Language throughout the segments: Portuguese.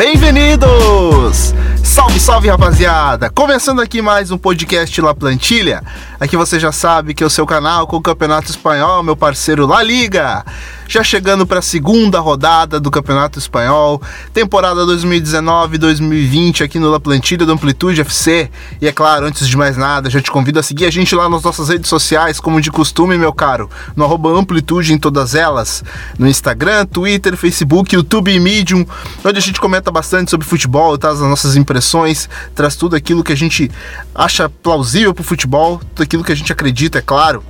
Bem-vindos! Salve, rapaziada! Começando aqui mais um podcast La Plantilha. Aqui você já sabe que é o seu canal com o Campeonato Espanhol, meu parceiro La Liga. Já chegando para a segunda rodada do Campeonato Espanhol, temporada 2019-2020 aqui no La Plantilha do Amplitude FC. E é claro, antes de mais nada, já te convido a seguir a gente lá nas nossas redes sociais, como de costume, meu caro, no arroba Amplitude em todas elas, no Instagram, Twitter, Facebook, YouTube e Medium, onde a gente comenta bastante sobre futebol, traz as nossas impressões, traz tudo aquilo que a gente acha plausível pro futebol, tudo aquilo que a gente acredita, é claro.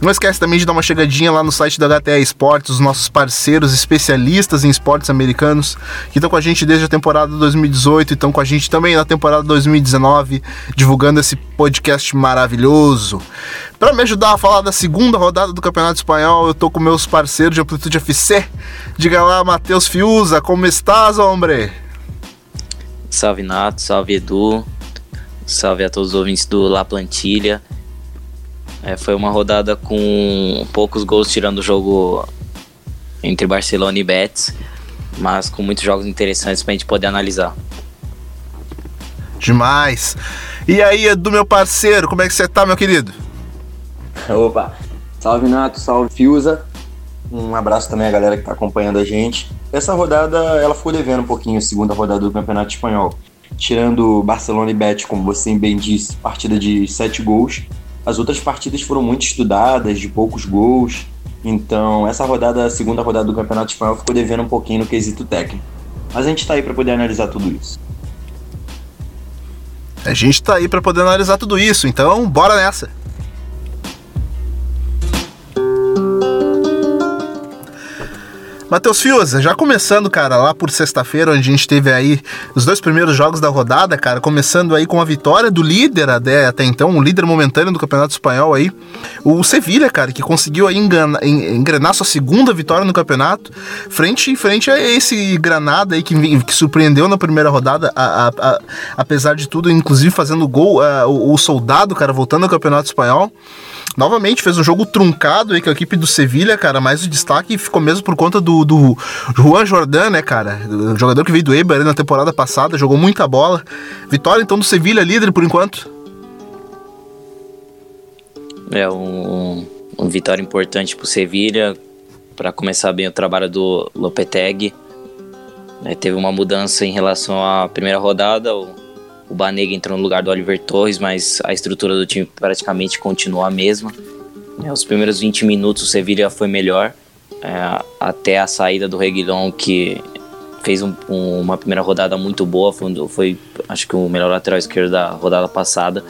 Não esquece também de dar uma chegadinha lá no site da HTA Esportes, os nossos parceiros especialistas em esportes americanos, que estão com a gente desde a temporada 2018 e estão com a gente também na temporada 2019, divulgando esse podcast maravilhoso. Para me ajudar a falar da segunda rodada do Campeonato Espanhol, eu tô com meus parceiros de Amplitude FC. Diga lá, Matheus Fiuza, como estás, hombre? Salve Nato, salve Edu, salve a todos os ouvintes do La Plantilha. É, foi uma rodada com poucos gols tirando o jogo entre Barcelona e Betis, mas com muitos jogos interessantes para a gente poder analisar. Demais! E aí, Edu, meu parceiro, como é que você tá, meu querido? Opa! Salve Nato, salve Fiuza. Um abraço também à galera que está acompanhando a gente. Essa rodada, ela ficou devendo um pouquinho a segunda rodada do Campeonato Espanhol. Tirando Barcelona e Betis, como você bem disse, partida de sete gols. As outras partidas foram muito estudadas, de poucos gols. Então, essa rodada, a segunda rodada do Campeonato Espanhol, ficou devendo um pouquinho no quesito técnico. Mas a gente está aí para poder analisar tudo isso. A gente está aí para poder analisar tudo isso, então bora nessa. Matheus Fiuza, já começando, cara, lá por sexta-feira, onde a gente teve aí os dois primeiros jogos da rodada, cara, começando aí com a vitória do líder até, até então, o líder momentâneo do Campeonato Espanhol aí, o Sevilha, cara, que conseguiu aí engana, engrenar sua segunda vitória no campeonato, frente frente a esse Granada aí que, que surpreendeu na primeira rodada, a, a, a, apesar de tudo, inclusive fazendo gol, o, o soldado, cara, voltando ao Campeonato Espanhol novamente fez um jogo truncado aí com a equipe do Sevilha, cara, mas o destaque ficou mesmo por conta do, do Juan Jordan, né, cara? O jogador que veio do Eibar na temporada passada, jogou muita bola. Vitória então do Sevilha, líder por enquanto. É um, um vitória importante pro Sevilha para começar bem o trabalho do Lopetegui. É, teve uma mudança em relação à primeira rodada. O o Banega entrou no lugar do Oliver Torres, mas a estrutura do time praticamente continua a mesma. É, os primeiros 20 minutos o Sevilla foi melhor, é, até a saída do Reguilon, que fez um, um, uma primeira rodada muito boa, foi, foi, acho que o melhor lateral esquerdo da rodada passada,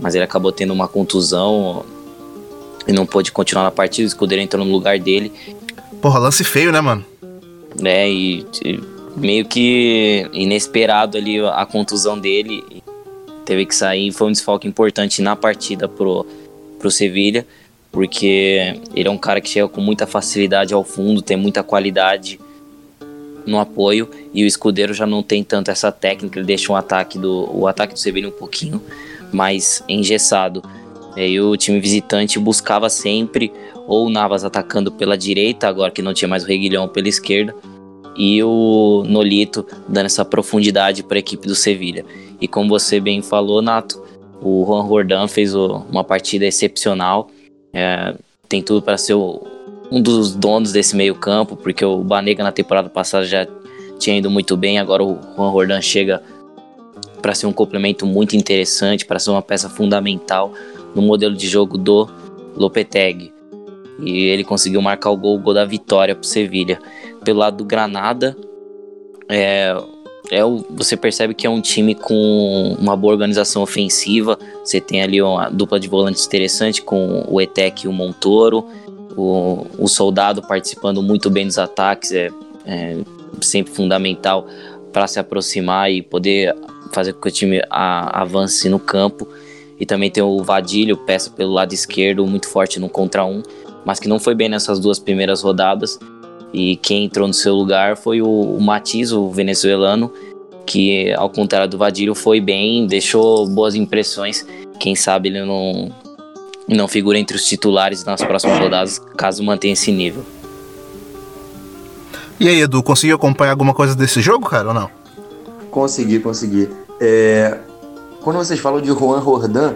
mas ele acabou tendo uma contusão e não pôde continuar na partida, o Escudeiro entrou no lugar dele. Porra, lance feio, né, mano? É, e, e meio que inesperado ali a contusão dele. Teve que sair, foi um desfalque importante na partida pro, pro Sevilha, porque ele é um cara que chega com muita facilidade ao fundo, tem muita qualidade no apoio e o escudeiro já não tem tanto essa técnica, ele deixa um ataque do, o ataque do Sevilha um pouquinho mais engessado. E aí o time visitante buscava sempre ou o Navas atacando pela direita, agora que não tinha mais o Reguilhão pela esquerda, e o Nolito dando essa profundidade para a equipe do Sevilha. E como você bem falou, Nato, o Juan Jordan fez uma partida excepcional. É, tem tudo para ser o, um dos donos desse meio campo, porque o Banega na temporada passada já tinha ido muito bem, agora o Juan Jordan chega para ser um complemento muito interessante, para ser uma peça fundamental no modelo de jogo do Lopetegui. E ele conseguiu marcar o gol, o gol da vitória para o Sevilha pelo lado do Granada, é, é o, você percebe que é um time com uma boa organização ofensiva. Você tem ali uma dupla de volantes interessante com o Etec e o Montoro. O, o Soldado participando muito bem dos ataques, é, é sempre fundamental para se aproximar e poder fazer com que o time a, avance no campo. E também tem o Vadilho, peça pelo lado esquerdo, muito forte no contra um, mas que não foi bem nessas duas primeiras rodadas. E quem entrou no seu lugar foi o, o Matiz, o venezuelano, que ao contrário do Vadilho foi bem, deixou boas impressões. Quem sabe ele não, não figura entre os titulares nas próximas rodadas, caso mantenha esse nível. E aí, Edu, conseguiu acompanhar alguma coisa desse jogo, cara, ou não? Consegui, consegui. É, quando vocês falam de Juan Rodan,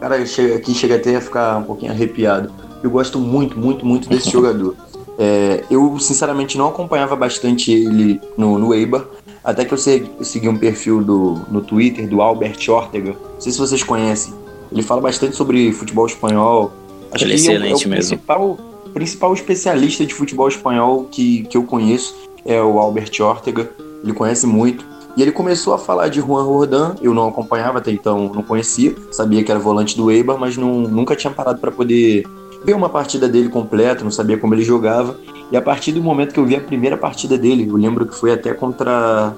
cara, aqui chega até a ficar um pouquinho arrepiado. Eu gosto muito, muito, muito desse jogador. É, eu, sinceramente, não acompanhava bastante ele no, no Eibar, até que eu segui, um perfil do, no Twitter do Albert Ortega. Não sei se vocês conhecem. Ele fala bastante sobre futebol espanhol. Acho ele é excelente é o, é o mesmo. Principal, principal especialista de futebol espanhol que, que eu conheço é o Albert Ortega. Ele conhece muito. E ele começou a falar de Juan Rodan, eu não acompanhava até então, não conhecia, sabia que era volante do Eibar, mas não, nunca tinha parado para poder ver uma partida dele completa, não sabia como ele jogava. E a partir do momento que eu vi a primeira partida dele, eu lembro que foi até contra,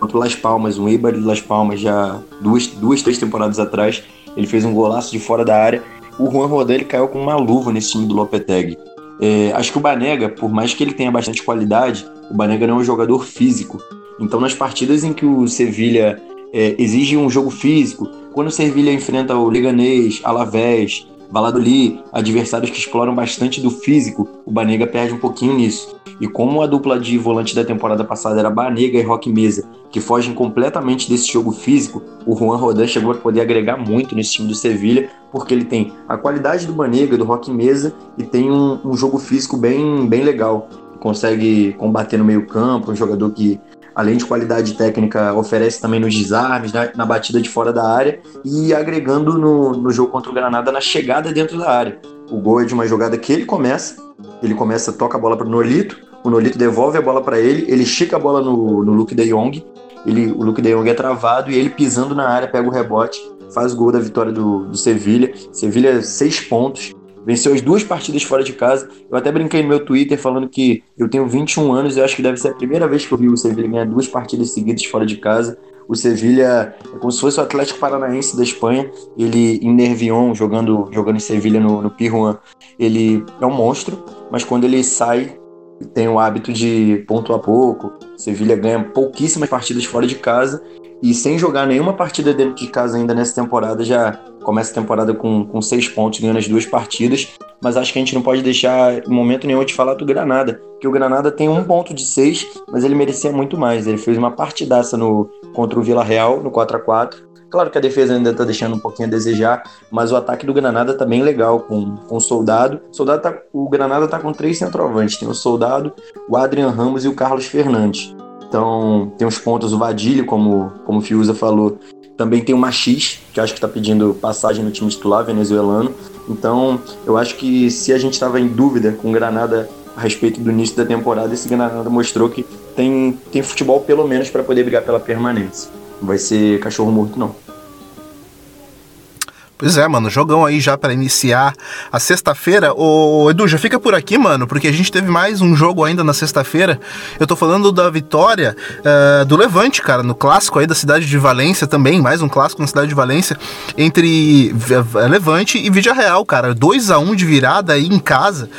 contra o Las Palmas, um Eibar de Las Palmas, já duas, duas, três temporadas atrás. Ele fez um golaço de fora da área. O Juan Rodan caiu com uma luva nesse time do Lopetegui. É, acho que o Banega, por mais que ele tenha bastante qualidade, o Banega não é um jogador físico. Então, nas partidas em que o Sevilha é, exige um jogo físico, quando o Sevilha enfrenta o Leganês, Alavés, Valladolid, adversários que exploram bastante do físico, o Banega perde um pouquinho nisso. E como a dupla de volante da temporada passada era Banega e Roque Mesa, que fogem completamente desse jogo físico, o Juan Rodan chegou a poder agregar muito nesse time do Sevilha, porque ele tem a qualidade do Banega, do Roque Mesa, e tem um, um jogo físico bem, bem legal. Consegue combater no meio campo, um jogador que além de qualidade técnica, oferece também nos desarmes, na, na batida de fora da área e agregando no, no jogo contra o Granada na chegada dentro da área. O gol é de uma jogada que ele começa, ele começa, toca a bola para o Nolito, o Nolito devolve a bola para ele, ele estica a bola no, no Luke de Jong, ele, o Luke de Jong é travado e ele pisando na área pega o rebote, faz o gol da vitória do, do Sevilha. Sevilha, seis pontos, Venceu as duas partidas fora de casa. Eu até brinquei no meu Twitter falando que eu tenho 21 anos e acho que deve ser a primeira vez que eu vi o Sevilha ganhar duas partidas seguidas fora de casa. O Sevilha é como se fosse o Atlético Paranaense da Espanha. Ele em Nervion, jogando, jogando em Sevilha no, no Pirjuan, ele é um monstro, mas quando ele sai, tem o hábito de ponto a pouco. Sevilha ganha pouquíssimas partidas fora de casa e sem jogar nenhuma partida dentro de casa ainda nessa temporada, já começa a temporada com, com seis pontos, ganhando as duas partidas. Mas acho que a gente não pode deixar em momento nenhum de falar do Granada, que o Granada tem um ponto de seis, mas ele merecia muito mais. Ele fez uma partidaça no, contra o Vila Real, no 4 a 4 Claro que a defesa ainda está deixando um pouquinho a desejar, mas o ataque do Granada tá bem legal com, com o Soldado. O, Soldado tá, o Granada tá com três centroavantes: tem o Soldado, o Adrian Ramos e o Carlos Fernandes. Então, tem os pontos, o Vadilho, como, como o Fiuza falou. Também tem o Machis, que acho que está pedindo passagem no time titular venezuelano. Então, eu acho que se a gente estava em dúvida com o Granada a respeito do início da temporada, esse Granada mostrou que tem, tem futebol pelo menos para poder brigar pela permanência. Não vai ser cachorro morto, não. Pois é, mano, jogão aí já para iniciar a sexta-feira. Ô, Edu, já fica por aqui, mano, porque a gente teve mais um jogo ainda na sexta-feira. Eu tô falando da vitória uh, do Levante, cara, no clássico aí da cidade de Valência também, mais um clássico na cidade de Valência, entre Levante e Vídea Real, cara. 2 a 1 um de virada aí em casa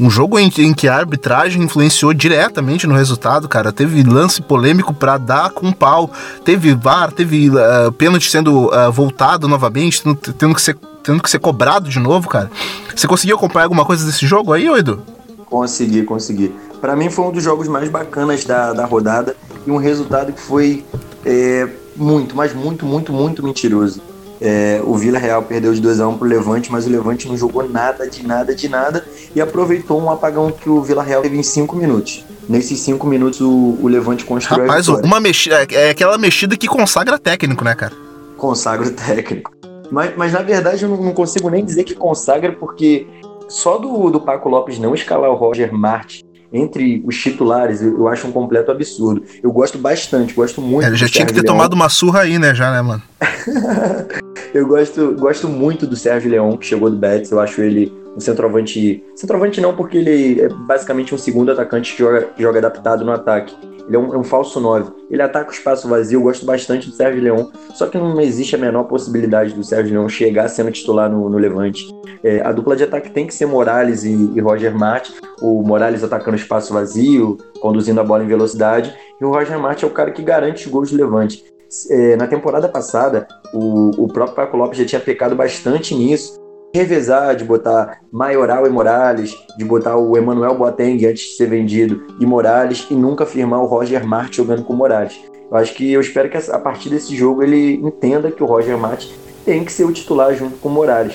um jogo em, em, que a arbitragem influenciou diretamente no resultado, cara. Teve lance polêmico para dar com pau, teve VAR, teve uh, pênalti sendo uh, voltado novamente, tendo, tendo, que ser, tendo que ser cobrado de novo, cara. Você conseguiu acompanhar alguma coisa desse jogo aí, Edu? Consegui, consegui. Para mim foi um dos jogos mais bacanas da, da rodada e um resultado que foi é, muito, mas muito, muito, muito mentiroso. É, o Vila Real perdeu de 2 a 1 um pro Levante, mas o Levante não jogou nada, de nada, de nada e aproveitou um apagão que o Vila Real teve em 5 minutos. Nesses 5 minutos o, o, Levante construiu Rapaz, uma mexida, é, é aquela mexida que consagra técnico, né, cara? Consagra o técnico. Mas, mas na verdade eu não, não consigo nem dizer que consagra, porque só do, do Paco Lopes não escalar o Roger Martin entre os titulares, eu acho um completo absurdo. Eu gosto bastante, gosto muito. É, ele já tinha que ter Leão. tomado uma surra aí, né, já, né, mano? eu gosto, gosto muito do Sérgio Leão, que chegou do Betis. Eu acho ele um centroavante. Centroavante não, porque ele é basicamente um segundo atacante que joga, joga adaptado no ataque. Ele é um, é um falso 9. Ele ataca o espaço vazio. Eu gosto bastante do Sérgio Leão. Só que não existe a menor possibilidade do Sérgio Leão chegar sendo titular no, no Levante. É, a dupla de ataque tem que ser Morales e, e Roger Martin. O Morales atacando o espaço vazio, conduzindo a bola em velocidade. E o Roger Martin é o cara que garante os gols do Levante. É, na temporada passada, o, o próprio Paco Lopes já tinha pecado bastante nisso revezar, de botar Maioral e Morales, de botar o Emmanuel Boateng antes de ser vendido e Morales, e nunca firmar o Roger Martin jogando com Morales. Eu acho que eu espero que a partir desse jogo ele entenda que o Roger Mate tem que ser o titular junto com o Morales.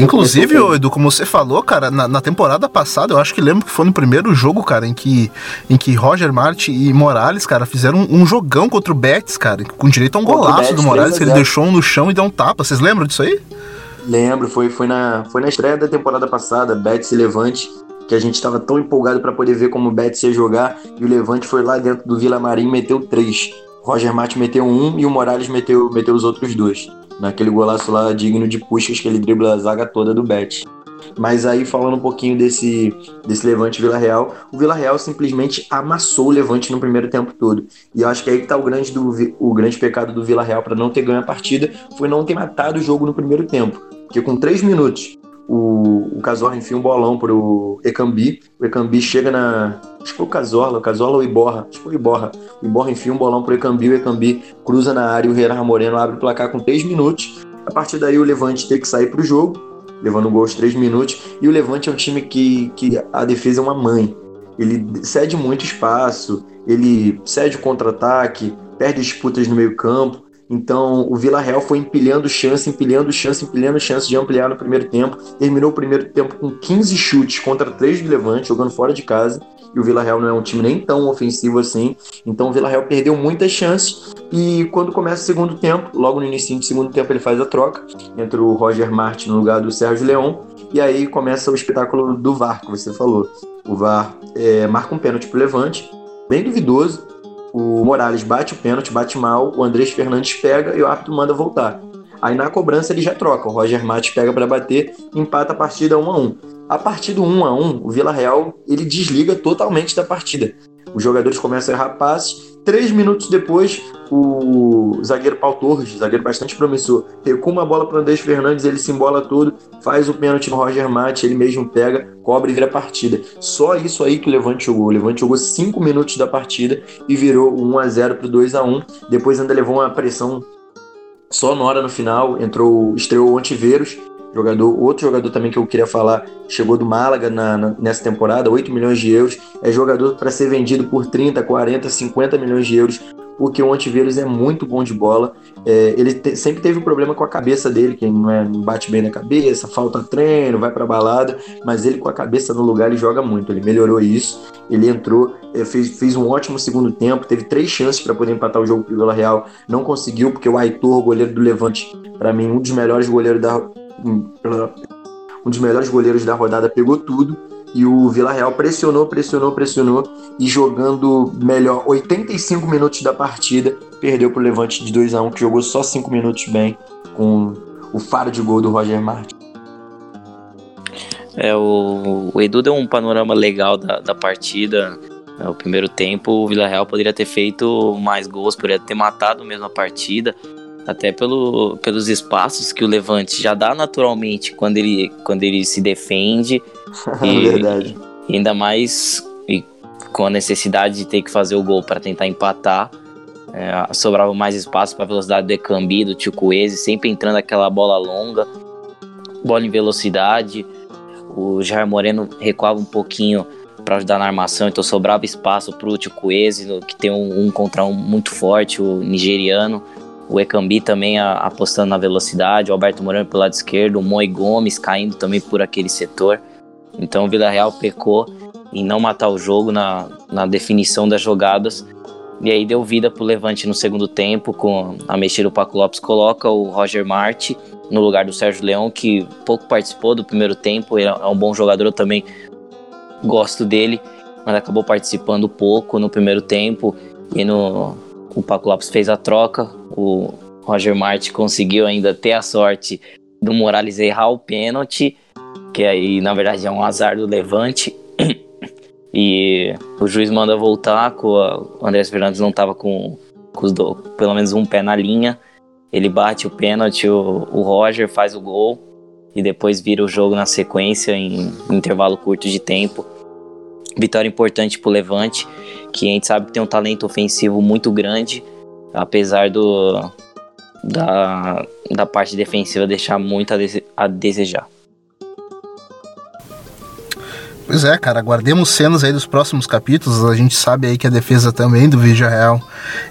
Inclusive, Edu, como você falou, cara, na, na, temporada passada, eu acho que lembro que foi no primeiro jogo, cara, em que, em que Roger Martin e Morales, cara, fizeram um, um jogão contra o Betis, cara, com direito a um contra golaço do Morales, que ele deixou um no chão e deu um tapa. Vocês lembram disso aí? Lembro, foi, foi, na, foi na estreia da temporada passada, Betis e Levante, que a gente estava tão empolgado para poder ver como o Betis ia jogar, e o Levante foi lá dentro do Vila Marim e meteu três. Roger Martin meteu um e o Morales meteu, meteu os outros dois naquele golaço lá digno de Puskas que ele dribla a zaga toda do Bet. Mas aí falando um pouquinho desse, desse Levante Vila Real, o Vila Real simplesmente amassou o Levante no primeiro tempo todo. E eu acho que aí que tá o grande, do, o grande pecado do Vila Real para não ter ganho a partida, foi não ter matado o jogo no primeiro tempo. Porque com três minutos o, o Cazorla enfia um bolão pro Ecambi. O Ecambi chega na. Acho que foi o Cazorla, o Cazorla ou o Iborra. Acho que foi o Iborra. O Iborra enfia um bolão pro Ecambi, o Ecambi cruza na área e o Gerard Moreno abre o placar com 3 minutos. A partir daí o Levante tem que sair pro jogo, levando o gol aos 3 minutos. E o Levante é um time que, que a defesa é uma mãe. Ele cede muito espaço, ele cede o contra-ataque, perde disputas no meio-campo. Então, o Vila Real foi empilhando chance, empilhando chance, empilhando chance de ampliar no primeiro tempo. Terminou o primeiro tempo com 15 chutes contra 3 do Levante, jogando fora de casa. E o Vila Real não é um time nem tão ofensivo assim. Então, o Vila Real perdeu muitas chances. E quando começa o segundo tempo, logo no início do segundo tempo, ele faz a troca entre o Roger Martin no lugar do Sérgio Leão. E aí começa o espetáculo do VAR, que você falou. O VAR é, marca um pênalti pro Levante, bem duvidoso o Morales bate o pênalti, bate mal, o Andrés Fernandes pega e o árbitro manda voltar. Aí na cobrança ele já troca, o Roger Matos pega para bater, empata a partida 1 a 1. A partir do 1 a 1, o Vila Real ele desliga totalmente da partida. Os jogadores começam a errar passes Três minutos depois, o zagueiro Paulo Torres, zagueiro bastante promissor, recua uma bola para o Andrés Fernandes, ele se embola todo, faz o pênalti no Roger Mate, ele mesmo pega, cobre e vira a partida. Só isso aí que o Levante jogou. O Levante jogou cinco minutos da partida e virou 1 a 0 para o 2 a 1 Depois ainda levou uma pressão sonora no final, entrou, estreou o Antiveiros, jogador, outro jogador também que eu queria falar, chegou do Málaga na, na, nessa temporada, 8 milhões de euros, é jogador para ser vendido por 30, 40, 50 milhões de euros, porque o Antivírus é muito bom de bola. É, ele te, sempre teve um problema com a cabeça dele, que não, é, não bate bem na cabeça, falta treino, vai para balada, mas ele com a cabeça no lugar ele joga muito. Ele melhorou isso. Ele entrou, é, fez, fez um ótimo segundo tempo, teve três chances para poder empatar o jogo com o Vila Real, não conseguiu porque o Aitor, goleiro do Levante, para mim um dos melhores goleiros da um dos melhores goleiros da rodada, pegou tudo. E o Vila Real pressionou, pressionou, pressionou. E jogando melhor 85 minutos da partida, perdeu para o Levante de 2 a 1 que jogou só 5 minutos bem, com o faro de gol do Roger Martin. É, o, o Edu deu um panorama legal da, da partida. É, o primeiro tempo, o Vila Real poderia ter feito mais gols, poderia ter matado mesmo a partida até pelo, pelos espaços que o Levante já dá naturalmente quando ele, quando ele se defende. e, Verdade. E ainda mais e com a necessidade de ter que fazer o gol para tentar empatar. É, sobrava mais espaço para a velocidade do Ecambi, do Tio Coese, sempre entrando aquela bola longa, bola em velocidade. O Jair Moreno recuava um pouquinho para ajudar na armação, então sobrava espaço para o Tio Coese, que tem um, um contra um muito forte, o nigeriano o Ekambi também a, apostando na velocidade, o Alberto Moreno pelo lado esquerdo, o Moi Gomes caindo também por aquele setor. Então o Vila Real pecou em não matar o jogo na, na definição das jogadas. E aí deu vida pro Levante no segundo tempo, com a mexida o Paco Lopes coloca o Roger Marti no lugar do Sérgio Leão, que pouco participou do primeiro tempo, ele é um bom jogador, eu também gosto dele, mas acabou participando pouco no primeiro tempo e no, o Paco Lopes fez a troca, o Roger Martin conseguiu ainda ter a sorte do Morales errar o pênalti, que aí na verdade é um azar do Levante. e o juiz manda voltar, com o Andrés Fernandes não estava com, com os pelo menos um pé na linha. Ele bate o pênalti, o, o Roger faz o gol e depois vira o jogo na sequência em, em intervalo curto de tempo. Vitória importante para o Levante, que a gente sabe que tem um talento ofensivo muito grande, apesar do da, da parte defensiva deixar muito a, dese, a desejar. Pois é, cara, guardemos cenas aí dos próximos capítulos. A gente sabe aí que a defesa também do Vídeo Real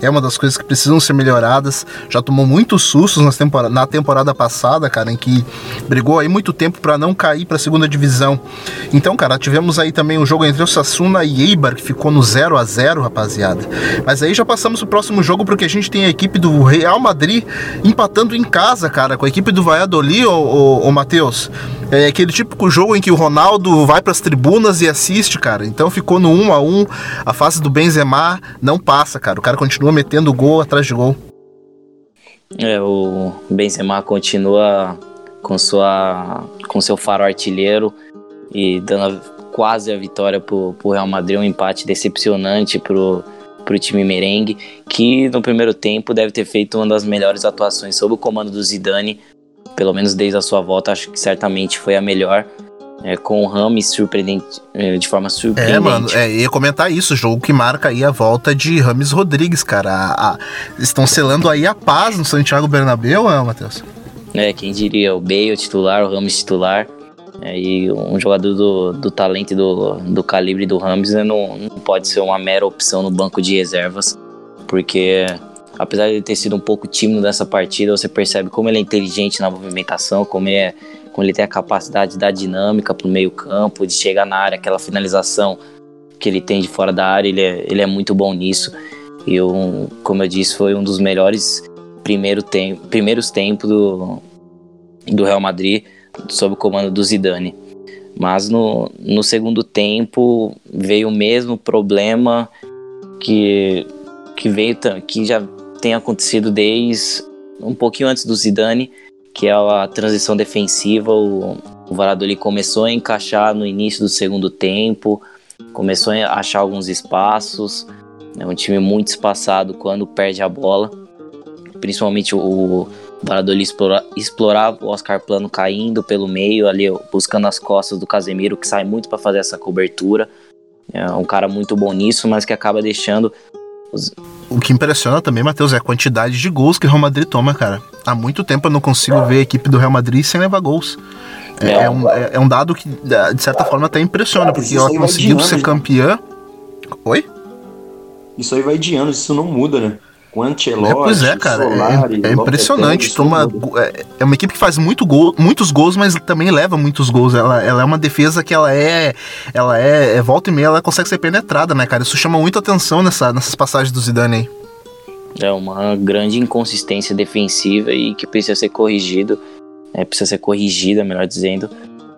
é uma das coisas que precisam ser melhoradas. Já tomou muitos sustos na temporada, na temporada passada, cara, em que brigou aí muito tempo para não cair para segunda divisão. Então, cara, tivemos aí também um jogo entre o Sassuna e Eibar que ficou no 0 a 0 rapaziada. Mas aí já passamos pro próximo jogo porque a gente tem a equipe do Real Madrid empatando em casa, cara, com a equipe do Valladolid, ô Matheus. É aquele típico jogo em que o Ronaldo vai para as tribunas e assiste, cara. Então ficou no 1 a 1 A fase do Benzema não passa, cara. O cara continua metendo gol atrás de gol. É, o Benzema continua com sua com seu faro artilheiro e dando quase a vitória pro, pro Real Madrid, um empate decepcionante pro pro time merengue, que no primeiro tempo deve ter feito uma das melhores atuações sob o comando do Zidane pelo menos desde a sua volta, acho que certamente foi a melhor. É, com o Rames surpreendente, é, de forma surpreendente. É, mano, é, ia comentar isso, jogo que marca aí a volta de Rames Rodrigues, cara. A, a, estão selando aí a paz no Santiago Bernabéu, é, Matheus? É, quem diria, o Bale titular, o Rames titular. É, e um jogador do, do talento e do, do calibre do Rames né, não, não pode ser uma mera opção no banco de reservas, porque apesar de ele ter sido um pouco tímido nessa partida, você percebe como ele é inteligente na movimentação, como, é, como ele tem a capacidade de dar dinâmica para o meio campo, de chegar na área, aquela finalização que ele tem de fora da área, ele é, ele é muito bom nisso. E eu, como eu disse, foi um dos melhores primeiro tempo, primeiros tempos do, do Real Madrid sob o comando do Zidane. Mas no, no segundo tempo veio o mesmo problema que, que veio que já tem acontecido desde um pouquinho antes do Zidane, que é a transição defensiva. O, o Valladolid começou a encaixar no início do segundo tempo, começou a achar alguns espaços. É um time muito espaçado quando perde a bola. Principalmente o, Valladolid explora, explorava o Oscar Plano caindo pelo meio, ali buscando as costas do Casemiro, que sai muito para fazer essa cobertura. É um cara muito bom nisso, mas que acaba deixando o que impressiona também, Matheus, é a quantidade de gols que o Real Madrid toma, cara. Há muito tempo eu não consigo ver a equipe do Real Madrid sem levar gols. É, é um, é, é um, dado que, de certa forma, até impressiona, porque ela conseguiu ser né? campeã. Oi? Isso aí vai de anos, isso não muda, né? Com Ancelotti, é, Pois é, cara, Solari, é, é impressionante. Toma, é, é, uma equipe que faz muito gol, muitos gols, mas também leva muitos gols. Ela, ela é uma defesa que ela é, ela é, é, volta e meia, ela consegue ser penetrada, né, cara? Isso chama muita atenção nessa, nessas passagens do Zidane aí. É uma grande inconsistência defensiva e que precisa ser corrigido, é, precisa ser corrigida, melhor dizendo,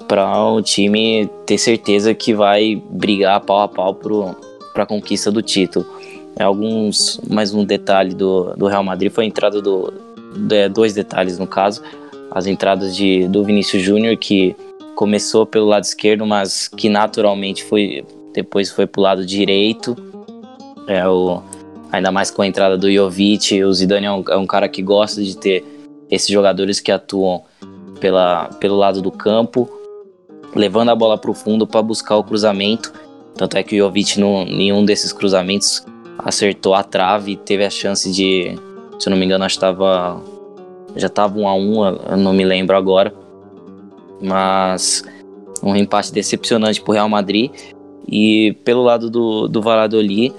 para o time ter certeza que vai brigar pau a pau para a conquista do título alguns mais um detalhe do, do Real Madrid foi a entrada do de, dois detalhes no caso. As entradas de do Vinícius Júnior que começou pelo lado esquerdo mas que naturalmente foi depois foi para o lado direito. É o ainda mais com a entrada do Jovic. O Zidane é um, é um cara que gosta de ter esses jogadores que atuam pela, pelo lado do campo levando a bola para o fundo para buscar o cruzamento. Tanto é que o Jovic, não, nenhum desses cruzamentos, acertou a trave e teve a chance de, se eu não me engano, acho que tava, já estava um a um, eu não me lembro agora. Mas um empate decepcionante para o Real Madrid. E pelo lado do, do Valladolid,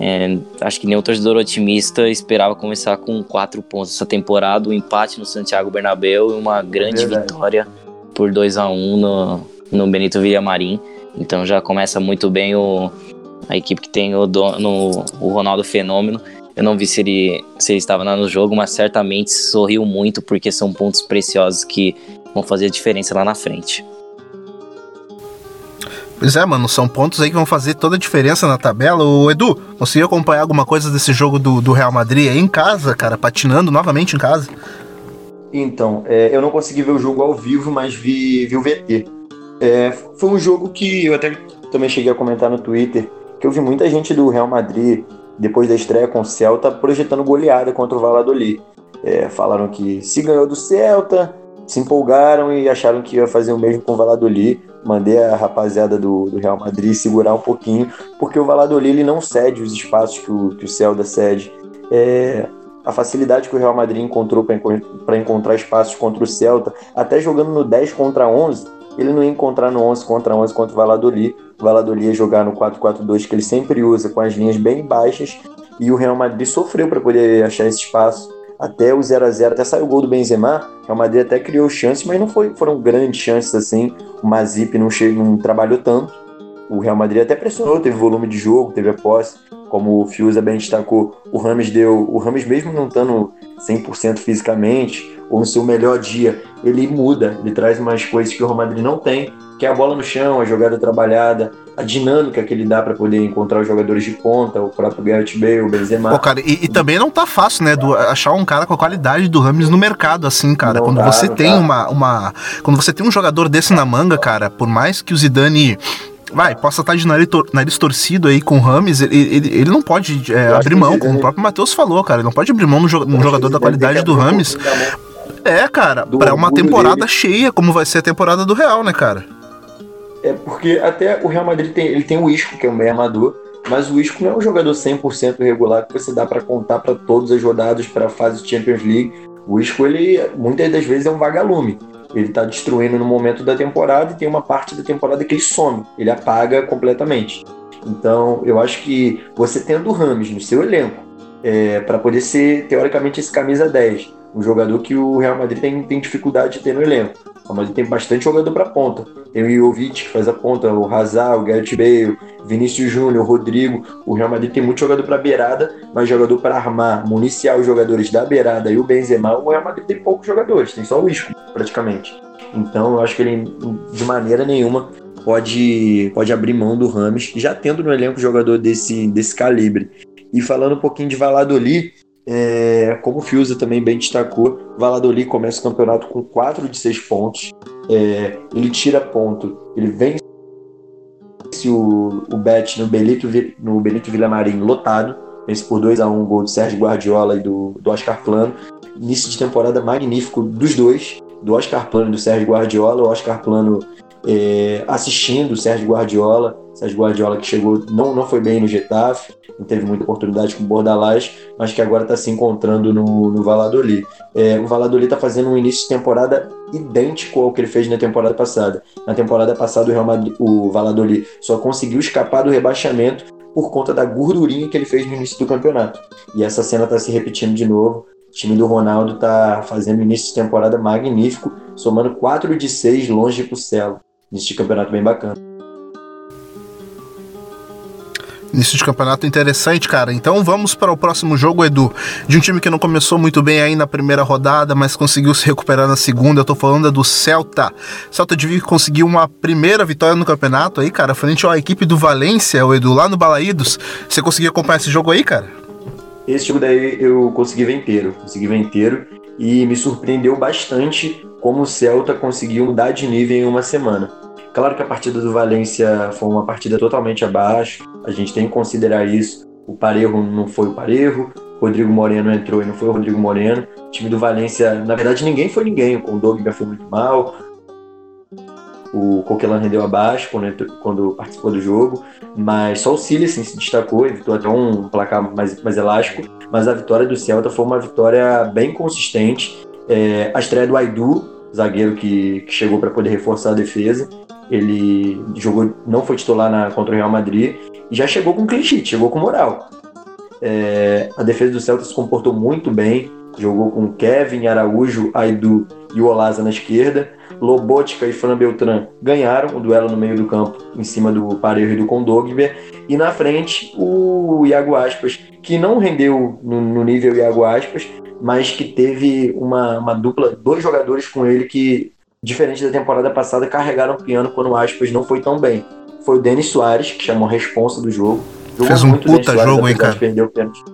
é, acho que nem o torcedor otimista esperava começar com quatro pontos essa temporada, um empate no Santiago Bernabéu e uma grande vitória por 2 a 1 um no, no Benito Villamarim. Então já começa muito bem o, a equipe que tem o, dono, o Ronaldo Fenômeno. Eu não vi se ele, se ele estava lá no jogo, mas certamente sorriu muito porque são pontos preciosos que vão fazer a diferença lá na frente. Pois é, mano, são pontos aí que vão fazer toda a diferença na tabela. O Edu, conseguiu acompanhar alguma coisa desse jogo do, do Real Madrid aí em casa, cara, patinando novamente em casa? Então, é, eu não consegui ver o jogo ao vivo, mas vi, vi o VT. É, foi um jogo que eu até também cheguei a comentar no Twitter que eu vi muita gente do Real Madrid, depois da estreia com o Celta, projetando goleada contra o Valladolid. É, falaram que se ganhou do Celta, se empolgaram e acharam que ia fazer o mesmo com o Valladolid. Mandei a rapaziada do, do Real Madrid segurar um pouquinho, porque o Valladolid ele não cede os espaços que o, que o Celta cede. É, a facilidade que o Real Madrid encontrou para encontrar espaços contra o Celta, até jogando no 10 contra 11, ele não ia encontrar no 11 contra 11 contra o Valladolid. O Valladolid ia jogar no 4-4-2 que ele sempre usa, com as linhas bem baixas, e o Real Madrid sofreu para poder achar esse espaço. Até o 0 a 0 até saiu o gol do Benzema, o Real Madrid até criou chances, mas não foi, foram grandes chances assim. O Mazip não, não trabalhou tanto. O Real Madrid até pressionou, teve volume de jogo, teve a posse. Como o Fiuza bem destacou, o Rames deu. O Rames, mesmo não estando 100% fisicamente, ou no seu melhor dia, ele muda, ele traz umas coisas que o Real Madrid não tem, que é a bola no chão, a jogada trabalhada, a dinâmica que ele dá para poder encontrar os jogadores de ponta, o próprio Gareth Bale, o Benzema. Pô, cara, e, e, também não tá fácil, né, do, achar um cara com a qualidade do Rames no mercado, assim, cara. Não quando tá, você tem tá. uma, uma. Quando você tem um jogador desse na manga, cara, por mais que o Zidane vai, possa estar de nariz, tor nariz torcido aí com o Rames, ele, ele, ele não pode é, abrir mão, como o próprio Matheus falou, cara, ele não pode abrir mão no, jo no jogador da qualidade do Rames. É, cara, para uma temporada dele. cheia, como vai ser a temporada do Real, né, cara? É porque até o Real Madrid tem, ele tem o Isco, que é um meio armador, mas o Isco não é um jogador 100% regular que você dá para contar para todas as rodadas para a fase Champions League. O Isco, ele muitas das vezes é um vagalume. Ele está destruindo no momento da temporada e tem uma parte da temporada que ele some, ele apaga completamente. Então, eu acho que você tendo o Rames no seu elenco, é, para poder ser, teoricamente, esse camisa 10, um jogador que o Real Madrid tem, tem dificuldade de ter no elenco. O Madrid tem bastante jogador para ponta. Tem o Jovic que faz a ponta, o Hazard, o Gareth Bale, Vinícius Júnior, Rodrigo. O Real Madrid tem muito jogador para beirada, mas jogador para armar, municiar os jogadores da beirada e o Benzema, o Real Madrid tem poucos jogadores, tem só o Isco, praticamente. Então eu acho que ele, de maneira nenhuma, pode, pode abrir mão do Rames, já tendo no elenco jogador desse, desse calibre. E falando um pouquinho de Valladolid, é, como o Fiuza também bem destacou, Valladolid começa o campeonato com 4 de 6 pontos. É, ele tira ponto, ele vence o, o Bet no Benito, no Benito Villamarim lotado, vence por 2 a 1 um gol do Sérgio Guardiola e do, do Oscar Plano. Início de temporada magnífico dos dois, do Oscar Plano e do Sérgio Guardiola. O Oscar Plano é, assistindo o Sérgio Guardiola, Sérgio Guardiola que chegou, não, não foi bem no Getafe, não teve muita oportunidade com o Bordalás, mas que agora está se encontrando no, no Valladolid. É, o Valladolid está fazendo um início de temporada idêntico ao que ele fez na temporada passada. Na temporada passada, o, Real Madrid, o Valladolid só conseguiu escapar do rebaixamento por conta da gordurinha que ele fez no início do campeonato. E essa cena está se repetindo de novo. O time do Ronaldo está fazendo início de temporada magnífico, somando 4 de 6 longe de Pucelo. Início de campeonato bem bacana. Início de campeonato interessante, cara. Então vamos para o próximo jogo, Edu. De um time que não começou muito bem aí na primeira rodada, mas conseguiu se recuperar na segunda. Eu tô falando é do Celta. Celta de Vigo conseguiu uma primeira vitória no campeonato aí, cara, frente à equipe do Valência, o Edu, lá no Balaídos. Você conseguiu acompanhar esse jogo aí, cara? Esse jogo daí eu consegui ver inteiro. Consegui ver inteiro. E me surpreendeu bastante como o Celta conseguiu mudar de nível em uma semana. Claro que a partida do Valência foi uma partida totalmente abaixo, a gente tem que considerar isso. O Parejo não foi o Parejo, Rodrigo Moreno entrou e não foi o Rodrigo Moreno. O time do Valência, na verdade, ninguém foi ninguém. O Douglas foi muito mal, o Coquelin rendeu abaixo quando, quando, participou do jogo, mas só o Silas se destacou, evitou até um placar mais, mais elástico, mas a vitória do Celta foi uma vitória bem consistente. É, a estreia do Aidu, zagueiro que, que chegou para poder reforçar a defesa, ele jogou, não foi titular na, contra o Real Madrid e já chegou com sheet, chegou com moral. É, a defesa do Celta se comportou muito bem, jogou com Kevin, Araújo, Aidu e o Olaza na esquerda. Lobotka e Fran Beltran ganharam o duelo no meio do campo, em cima do Parejo e do Condogber. E na frente, o Iago Aspas, que não rendeu no, no nível Iago Aspas, mas que teve uma, uma dupla, dois jogadores com ele que diferente da temporada passada, carregaram o piano quando o Aspas não foi tão bem. Foi o Denis Soares, que chamou a responsa do jogo. Jogou Fez um puta Soares, jogo, hein, cara? Perdeu o pênalti.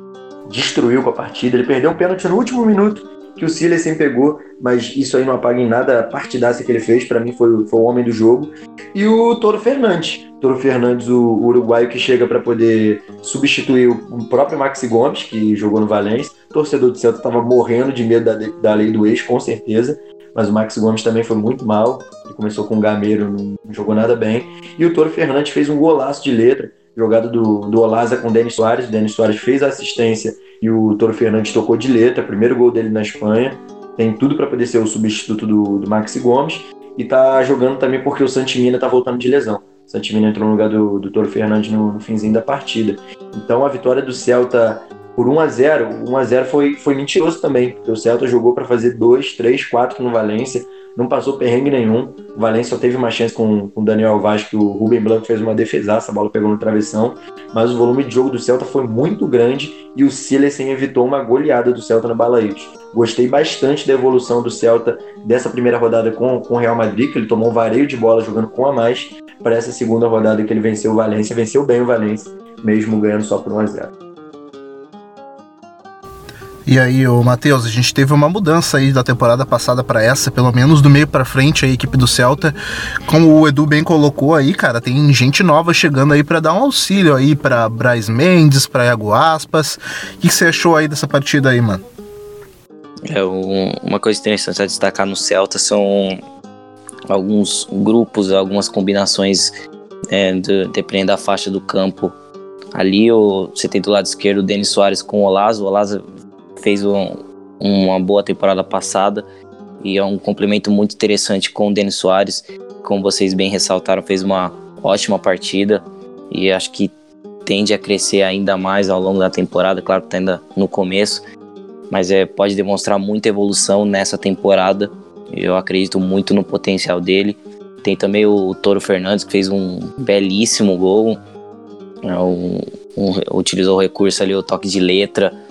Destruiu com a partida. Ele perdeu o pênalti no último minuto que o Silas pegou, mas isso aí não apaga em nada a partidaça que ele fez. Para mim, foi, foi o homem do jogo. E o Toro Fernandes. Toro Fernandes, o, o uruguaio que chega para poder substituir o próprio Maxi Gomes, que jogou no Valência. Torcedor do Celta estava morrendo de medo da, da lei do ex, com certeza mas o Max Gomes também foi muito mal. Ele começou com o Gameiro, não jogou nada bem. E o Toro Fernandes fez um golaço de letra, jogada do, do Olaza com o Denis Soares. O Denis Soares fez a assistência e o Toro Fernandes tocou de letra, primeiro gol dele na Espanha. Tem tudo para poder ser o substituto do, do Maxi Gomes. e tá jogando também porque o Santimina tá voltando de lesão. O Santimina entrou no lugar do, do Toro Fernandes no, no finzinho da partida. Então a vitória do Celta por 1 a 0 1 a 0 foi, foi mentiroso também, porque o Celta jogou para fazer 2, 3, 4 no Valência, não passou perrengue nenhum. O Valência só teve uma chance com, o Daniel Vaz, que o Rubem Blanco fez uma defesaça, a bola pegou no travessão, mas o volume de jogo do Celta foi muito grande e o Silesen evitou uma goleada do Celta no Balaídos. Gostei bastante da evolução do Celta dessa primeira rodada com, com o Real Madrid, que ele tomou um vareio de bola jogando com a mais, para essa segunda rodada que ele venceu o Valência, venceu bem o Valência, mesmo ganhando só por 1 a 0 e aí, o Matheus, a gente teve uma mudança aí da temporada passada para essa, pelo menos do meio para frente a equipe do Celta, como o Edu bem colocou aí, cara, tem gente nova chegando aí para dar um auxílio aí para Braz Mendes, para Iago Aspas. O que você achou aí dessa partida aí, mano? É, um, uma coisa interessante a destacar no Celta são alguns grupos, algumas combinações, é, de, dependendo da faixa do campo. Ali você tem do lado esquerdo o Denis Soares com o Olazo. O Olazo fez um, uma boa temporada passada e é um complemento muito interessante com o Denis Soares. Como vocês bem ressaltaram, fez uma ótima partida e acho que tende a crescer ainda mais ao longo da temporada. Claro que está ainda no começo, mas é, pode demonstrar muita evolução nessa temporada. Eu acredito muito no potencial dele. Tem também o Toro Fernandes, que fez um belíssimo gol. É, um, um, utilizou o recurso ali, o toque de letra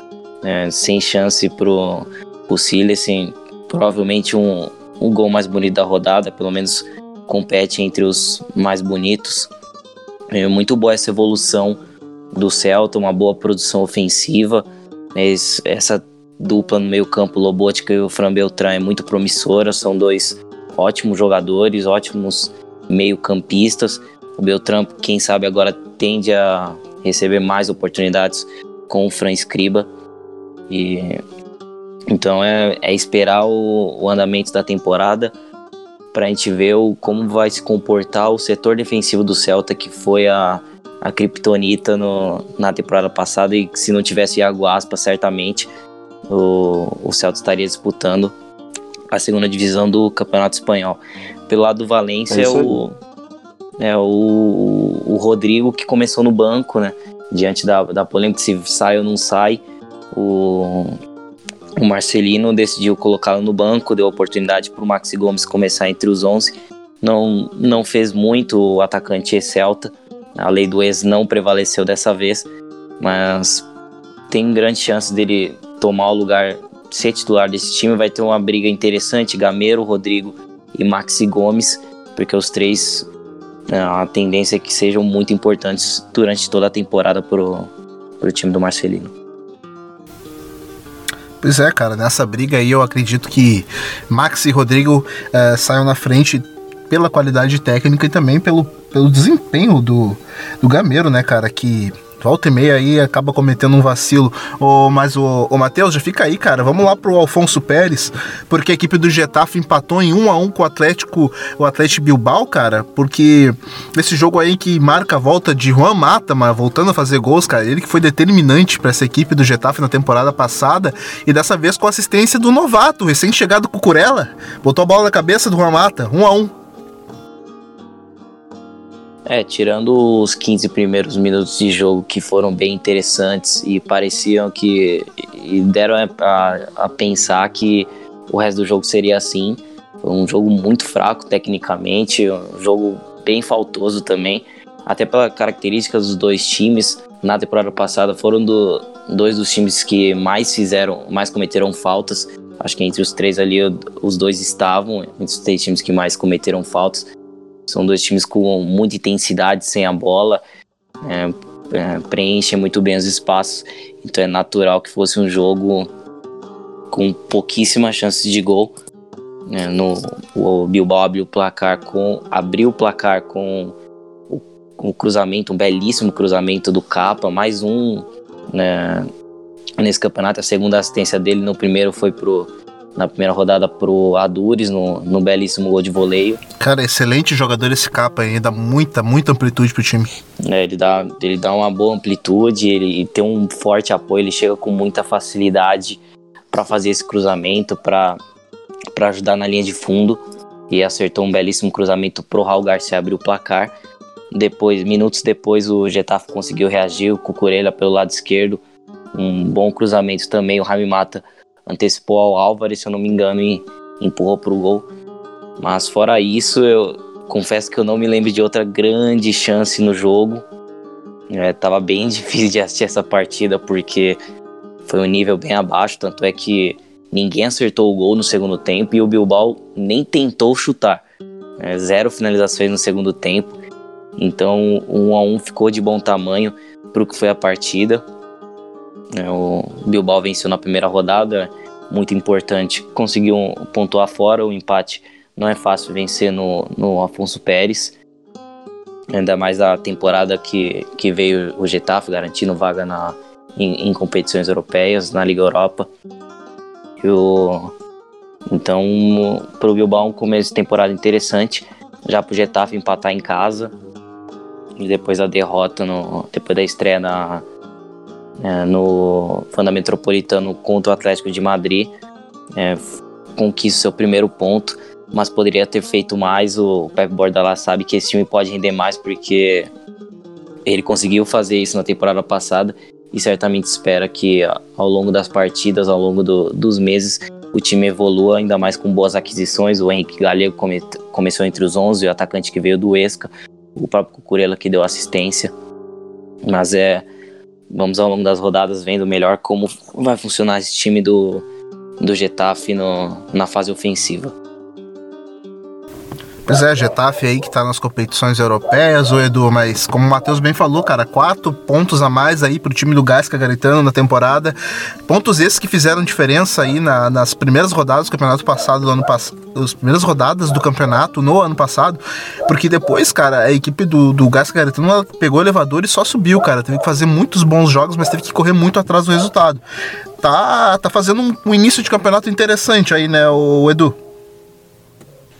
né, sem chance pro, pro Silecen, provavelmente um, um gol mais bonito da rodada, pelo menos compete entre os mais bonitos. É muito boa essa evolução do Celta, uma boa produção ofensiva. Essa dupla no meio campo, Lobotka e o Fran Beltrán, é muito promissora, são dois ótimos jogadores, ótimos meio campistas. O Beltrán, quem sabe agora tende a receber mais oportunidades com o Fran Escriba. E então é, é esperar o, o, andamento da temporada para a gente ver o, como vai se comportar o setor defensivo do Celta, que foi a, a Kryptonita no, na temporada passada. E se não tivesse Iago Aspa, certamente o, o Celta estaria disputando a segunda divisão do Campeonato Espanhol. Pelo lado do Valência é, o, é o, o Rodrigo que começou no banco, né? Diante da, da polêmica se sai ou não sai o, o Marcelino decidiu colocá-lo no banco, deu oportunidade para o Maxi Gomes começar entre os 11. Não, não fez muito o atacante Celta. A lei do ex não prevaleceu dessa vez, mas tem grande chance dele tomar o lugar, ser titular desse time. Vai ter uma briga interessante: Gameiro, Rodrigo e Maxi Gomes, porque os três né, a tendência é que sejam muito importantes durante toda a temporada para o time do Marcelino. Pois é, cara, nessa briga aí eu acredito que Max e Rodrigo uh, saiam na frente pela qualidade técnica e também pelo, pelo desempenho do, do Gameiro, né, cara, que volta e meia aí acaba cometendo um vacilo. Oh, mas o, o Matheus, já fica aí, cara. Vamos lá pro Alfonso Pérez, porque a equipe do Getafe empatou em 1 a 1 com o Atlético, o Atlético Bilbao, cara, porque esse jogo aí que marca a volta de Juan Mata, mas voltando a fazer gols, cara, ele que foi determinante para essa equipe do Getafe na temporada passada e dessa vez com assistência do novato, recém-chegado Cucurella, botou a bola na cabeça do Juan Mata, 1 a 1. É, tirando os 15 primeiros minutos de jogo que foram bem interessantes e pareciam que. e deram a, a pensar que o resto do jogo seria assim. Foi um jogo muito fraco tecnicamente, um jogo bem faltoso também, até pelas características dos dois times. Na temporada passada foram do, dois dos times que mais fizeram, mais cometeram faltas. Acho que entre os três ali os dois estavam, entre os três times que mais cometeram faltas. São dois times com muita intensidade sem a bola, é, é, preenchem muito bem os espaços, então é natural que fosse um jogo com pouquíssimas chances de gol. É, no, o Bilbao abriu o placar com abriu o placar com o, o cruzamento, um belíssimo cruzamento do Capa, mais um né, nesse campeonato. A segunda assistência dele no primeiro foi pro na primeira rodada pro Adures, no, no belíssimo gol de voleio. Cara, excelente jogador esse capa aí, dá muita, muita amplitude pro time. É, ele dá, ele dá uma boa amplitude, ele tem um forte apoio, ele chega com muita facilidade para fazer esse cruzamento, para ajudar na linha de fundo. e acertou um belíssimo cruzamento pro Raul Garcia abrir o placar. Depois, minutos depois, o Getafe conseguiu reagir, o Cucurella pelo lado esquerdo, um bom cruzamento também, o Rami Mata antecipou ao Álvares, se eu não me engano, e empurrou pro gol. Mas fora isso, eu confesso que eu não me lembro de outra grande chance no jogo. É, tava bem difícil de assistir essa partida porque foi um nível bem abaixo, tanto é que ninguém acertou o gol no segundo tempo e o Bilbao nem tentou chutar. É, zero finalizações no segundo tempo. Então, um a um ficou de bom tamanho para o que foi a partida. É, o Bilbao venceu na primeira rodada, muito importante. Conseguiu pontuar fora o empate. Não é fácil vencer no, no Afonso Pérez. Ainda mais a temporada que, que veio o Getafe garantindo vaga na, em, em competições europeias, na Liga Europa. Então, para o Bilbao, um começo de temporada interessante. Já para o Getafe empatar em casa. E depois a derrota, no, depois da estreia na, é, no Fanda Metropolitano contra o Atlético de Madrid. É, conquista seu primeiro ponto, mas poderia ter feito mais. O Pep Bordalás sabe que esse time pode render mais porque ele conseguiu fazer isso na temporada passada e certamente espera que ao longo das partidas, ao longo do, dos meses, o time evolua ainda mais com boas aquisições. O Henrique Galego come, começou entre os 11, o atacante que veio do Esca, o próprio Cucurella que deu assistência. Mas é, vamos ao longo das rodadas vendo melhor como vai funcionar esse time do, do Getafe no, na fase ofensiva. Pois é, Getafe aí que tá nas competições europeias, o Edu, mas como o Matheus bem falou, cara, quatro pontos a mais aí pro time do Gasca Garitano na temporada. Pontos esses que fizeram diferença aí na, nas primeiras rodadas do campeonato passado, do ano passado, as primeiras rodadas do campeonato no ano passado, porque depois, cara, a equipe do, do Gasca Garitano pegou o elevador e só subiu, cara. Teve que fazer muitos bons jogos, mas teve que correr muito atrás do resultado. Tá, tá fazendo um, um início de campeonato interessante aí, né, o, Edu?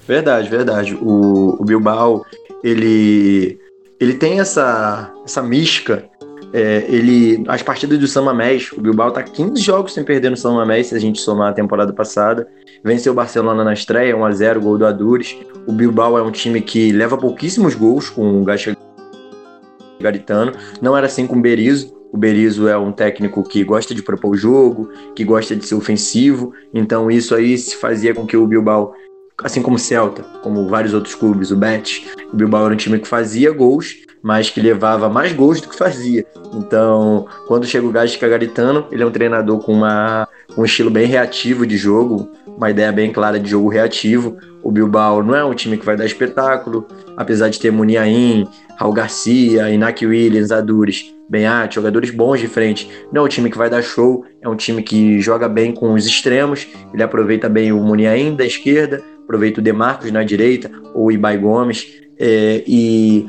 Verdade, verdade. O, o Bilbao, ele, ele tem essa, essa mística. É, ele, as partidas do San Mamés, o Bilbao tá 15 jogos sem perder no San Mamés, se a gente somar a temporada passada. Venceu o Barcelona na estreia, 1x0, gol do Adures. O Bilbao é um time que leva pouquíssimos gols com o Gacha Garitano. Não era assim com o Berizzo. O Berizzo é um técnico que gosta de propor o jogo, que gosta de ser ofensivo. Então isso aí se fazia com que o Bilbao assim como o Celta, como vários outros clubes, o Betis, o Bilbao era um time que fazia gols, mas que levava mais gols do que fazia. Então, quando chega o Gaisca Garitano, ele é um treinador com uma, um estilo bem reativo de jogo, uma ideia bem clara de jogo reativo. O Bilbao não é um time que vai dar espetáculo, apesar de ter Muniain, Raul Garcia, Inácio Williams, Adures, Benhati, jogadores bons de frente. Não é um time que vai dar show, é um time que joga bem com os extremos, ele aproveita bem o Muniain da esquerda, aproveita o Demarcos na direita, ou o Ibai Gomes, é, e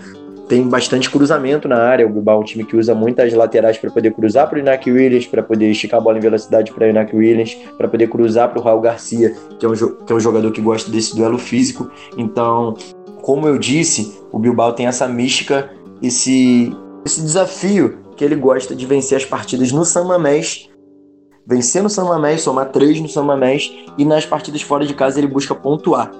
tem bastante cruzamento na área. O Bilbao é um time que usa muitas laterais para poder cruzar para o Inak Williams, para poder esticar a bola em velocidade para o Inak Williams, para poder cruzar para o Raul Garcia, que é, um, que é um jogador que gosta desse duelo físico. Então, como eu disse, o Bilbao tem essa mística, esse, esse desafio que ele gosta de vencer as partidas no San Mamés vencer no San Mamés, somar três no San Mamés e nas partidas fora de casa ele busca pontuar.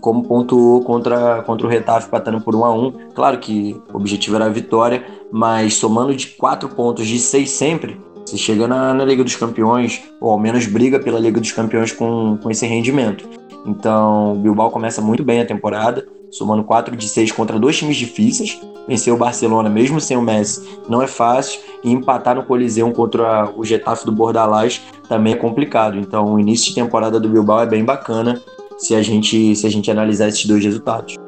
Como pontuou contra, contra o Retafe, patando por 1 a 1 Claro que o objetivo era a vitória, mas somando de quatro pontos de seis sempre, você chega na, na Liga dos Campeões, ou ao menos briga pela Liga dos Campeões com, com esse rendimento. Então, o Bilbao começa muito bem a temporada, somando 4 de 6 contra dois times difíceis. Vencer o Barcelona, mesmo sem o Messi, não é fácil. E empatar no Coliseu contra o Getafe do Bordalás também é complicado. Então, o início de temporada do Bilbao é bem bacana se a gente, se a gente analisar esses dois resultados.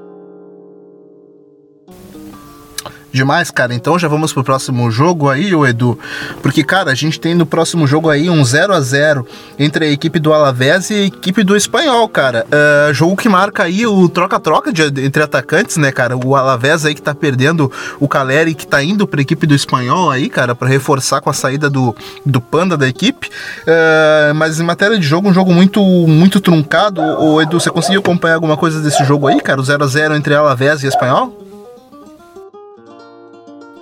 Demais, cara. Então já vamos pro próximo jogo aí, o Edu. Porque, cara, a gente tem no próximo jogo aí um 0 a 0 entre a equipe do Alavés e a equipe do Espanhol, cara. Uh, jogo que marca aí o troca-troca entre atacantes, né, cara? O Alavés aí que tá perdendo o Caleri, que tá indo pra equipe do Espanhol aí, cara, para reforçar com a saída do, do Panda da equipe. Uh, mas em matéria de jogo, um jogo muito, muito truncado. O Edu, você conseguiu acompanhar alguma coisa desse jogo aí, cara? O 0 a 0 entre Alavés e Espanhol?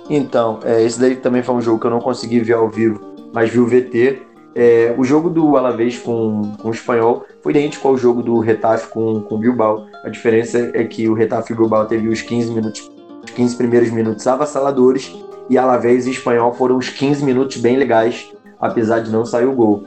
Então, é, esse daí também foi um jogo que eu não consegui ver ao vivo, mas vi o VT. É, o jogo do Alavés com, com o Espanhol foi idêntico ao jogo do Retafe com, com o Bilbao. A diferença é que o Retafe e o Bilbao teve os 15 minutos, os 15 primeiros minutos avassaladores e Alavés e Espanhol foram os 15 minutos bem legais, apesar de não sair o gol.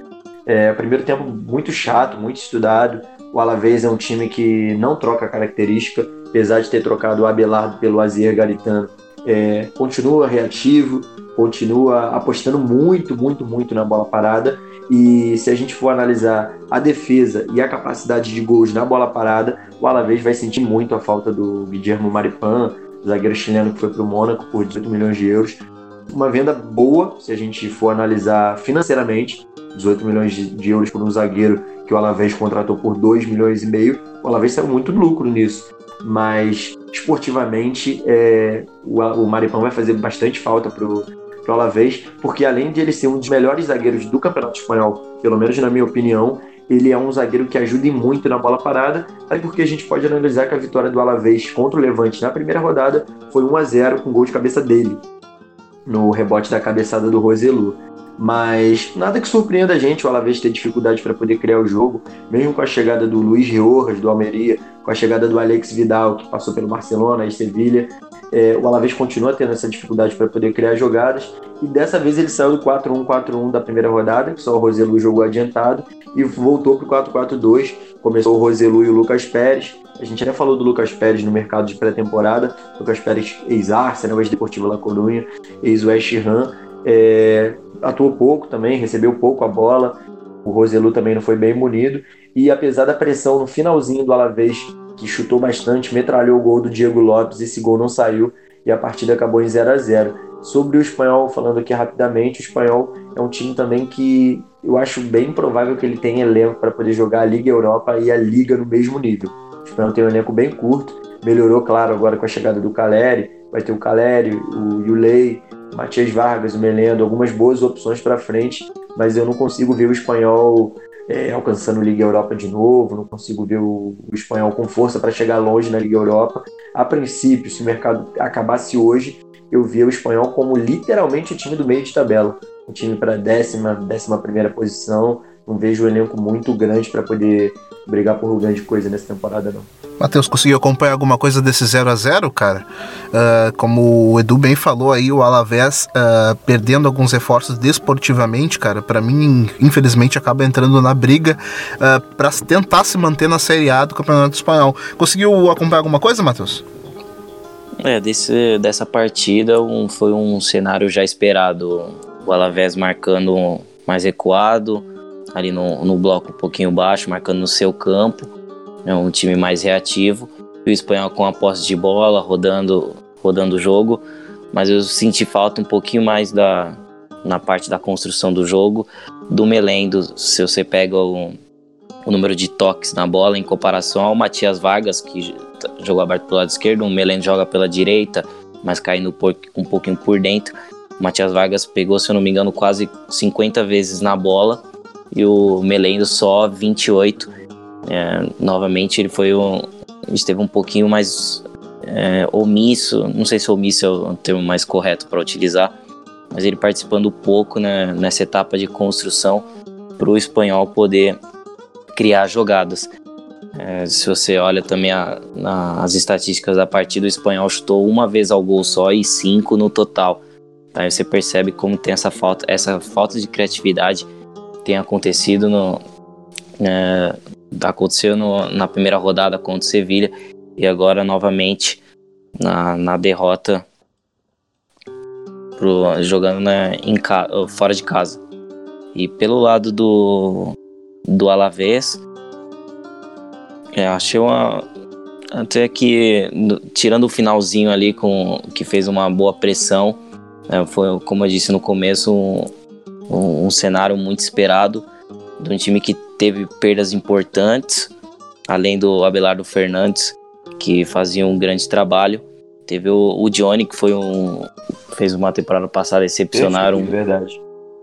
É, primeiro tempo muito chato, muito estudado. O Alavés é um time que não troca característica, apesar de ter trocado o Abelardo pelo Azier Garitano. É, continua reativo, continua apostando muito, muito, muito na bola parada. E se a gente for analisar a defesa e a capacidade de gols na bola parada, o Alavés vai sentir muito a falta do Guillermo Maripan, zagueiro chileno que foi para o Mônaco por 18 milhões de euros. Uma venda boa, se a gente for analisar financeiramente, 18 milhões de euros por um zagueiro que o Alavés contratou por 2 milhões e meio. O Alavés saiu muito lucro nisso. Mas esportivamente, é, o, o Maripan vai fazer bastante falta pro, pro Alavés, porque além de ele ser um dos melhores zagueiros do Campeonato Espanhol, pelo menos na minha opinião, ele é um zagueiro que ajuda muito na bola parada, aí porque a gente pode analisar que a vitória do Alavés contra o Levante na primeira rodada foi 1 a 0 com gol de cabeça dele, no rebote da cabeçada do Roselu. Mas nada que surpreenda a gente o Alavés ter dificuldade para poder criar o jogo, mesmo com a chegada do Luiz Riojas, do Almeria, com a chegada do Alex Vidal, que passou pelo Barcelona e Sevilha. É, o Alavés continua tendo essa dificuldade para poder criar jogadas, e dessa vez ele saiu do 4-1-4-1 da primeira rodada, que só o Roselu jogou adiantado, e voltou para o 4-4-2. Começou o Roselu e o Lucas Pérez. A gente até falou do Lucas Pérez no mercado de pré-temporada. Lucas Pérez, ex-Arsenal, ex-Deportivo La Coruña, ex-West Ham. É, atuou pouco também, recebeu pouco a bola. O Roselu também não foi bem munido. E apesar da pressão no finalzinho do Alavés, que chutou bastante, metralhou o gol do Diego Lopes, esse gol não saiu e a partida acabou em 0 a 0 Sobre o espanhol, falando aqui rapidamente, o espanhol é um time também que eu acho bem provável que ele tenha elenco para poder jogar a Liga Europa e a Liga no mesmo nível. O espanhol tem um elenco bem curto, melhorou, claro, agora com a chegada do Caleri, vai ter o Caleri, o Yulei, Matias Vargas, o Melendo, algumas boas opções para frente, mas eu não consigo ver o espanhol é, alcançando Liga Europa de novo, não consigo ver o, o espanhol com força para chegar longe na Liga Europa. A princípio, se o mercado acabasse hoje, eu via o espanhol como literalmente o time do meio de tabela. Um time para décima, décima primeira posição. Não vejo um elenco muito grande para poder brigar por grande coisa nessa temporada, não. Matheus, conseguiu acompanhar alguma coisa desse 0 a 0 cara? Uh, como o Edu bem falou aí, o Alavés uh, perdendo alguns reforços desportivamente, cara, para mim, infelizmente, acaba entrando na briga uh, ah, para tentar se manter na Série A do Campeonato Espanhol. Conseguiu acompanhar alguma coisa, Matheus? É, desse, dessa partida um, foi um cenário já esperado. O Alavés marcando mais recuado, ali no, no bloco um pouquinho baixo, marcando no seu campo. É um time mais reativo. E o espanhol com a posse de bola, rodando, rodando o jogo. Mas eu senti falta um pouquinho mais da, na parte da construção do jogo do Melendo. Se você pega o, o número de toques na bola em comparação ao Matias Vargas, que jogou aberto pelo lado esquerdo, o Melendo joga pela direita, mas caindo um pouquinho por dentro. O Matias Vargas pegou, se eu não me engano, quase 50 vezes na bola e o Melendo só 28. É, novamente ele foi um, esteve um pouquinho mais é, omisso, não sei se omisso é o termo mais correto para utilizar, mas ele participando pouco né, nessa etapa de construção para o espanhol poder criar jogadas. É, se você olha também a, as estatísticas da partida, o espanhol chutou uma vez ao gol só e cinco no total. Aí você percebe como tem essa falta, essa falta de criatividade tem acontecido no, é, aconteceu no, na primeira rodada contra o Sevilha e agora novamente na, na derrota pro, jogando né, em, fora de casa. E pelo lado do, do Alavés, é, achei uma. Até que, tirando o finalzinho ali, com que fez uma boa pressão, é, foi, como eu disse no começo, um, um, um, cenário muito esperado de um time que teve perdas importantes, além do Abelardo Fernandes, que fazia um grande trabalho. Teve o, o Johnny, que foi um, fez uma temporada passada excepcional. Um, verdade.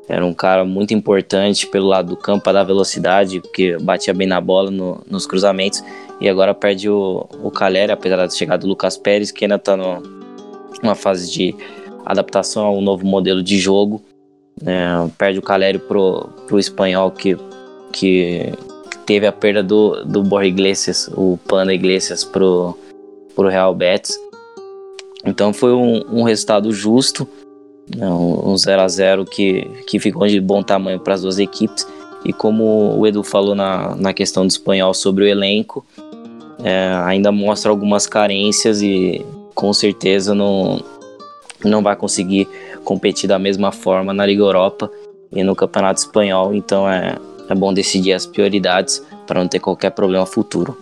Era um cara muito importante pelo lado do campo para dar velocidade, porque batia bem na bola no, nos cruzamentos. E agora perde o, o Caleri, apesar da chegada do Lucas Pérez, que ainda está numa fase de adaptação ao novo modelo de jogo. É, perde o Calério pro, pro espanhol que, que teve a perda do, do Borja Iglesias, o Panda Iglesias pro, pro Real Betis. Então foi um, um resultado justo, né, um 0 a 0 que, que ficou de bom tamanho para as duas equipes. E como o Edu falou na, na questão do espanhol sobre o elenco, é, ainda mostra algumas carências e com certeza não, não vai conseguir competir da mesma forma na Liga Europa e no Campeonato Espanhol. Então é, é bom decidir as prioridades para não ter qualquer problema futuro.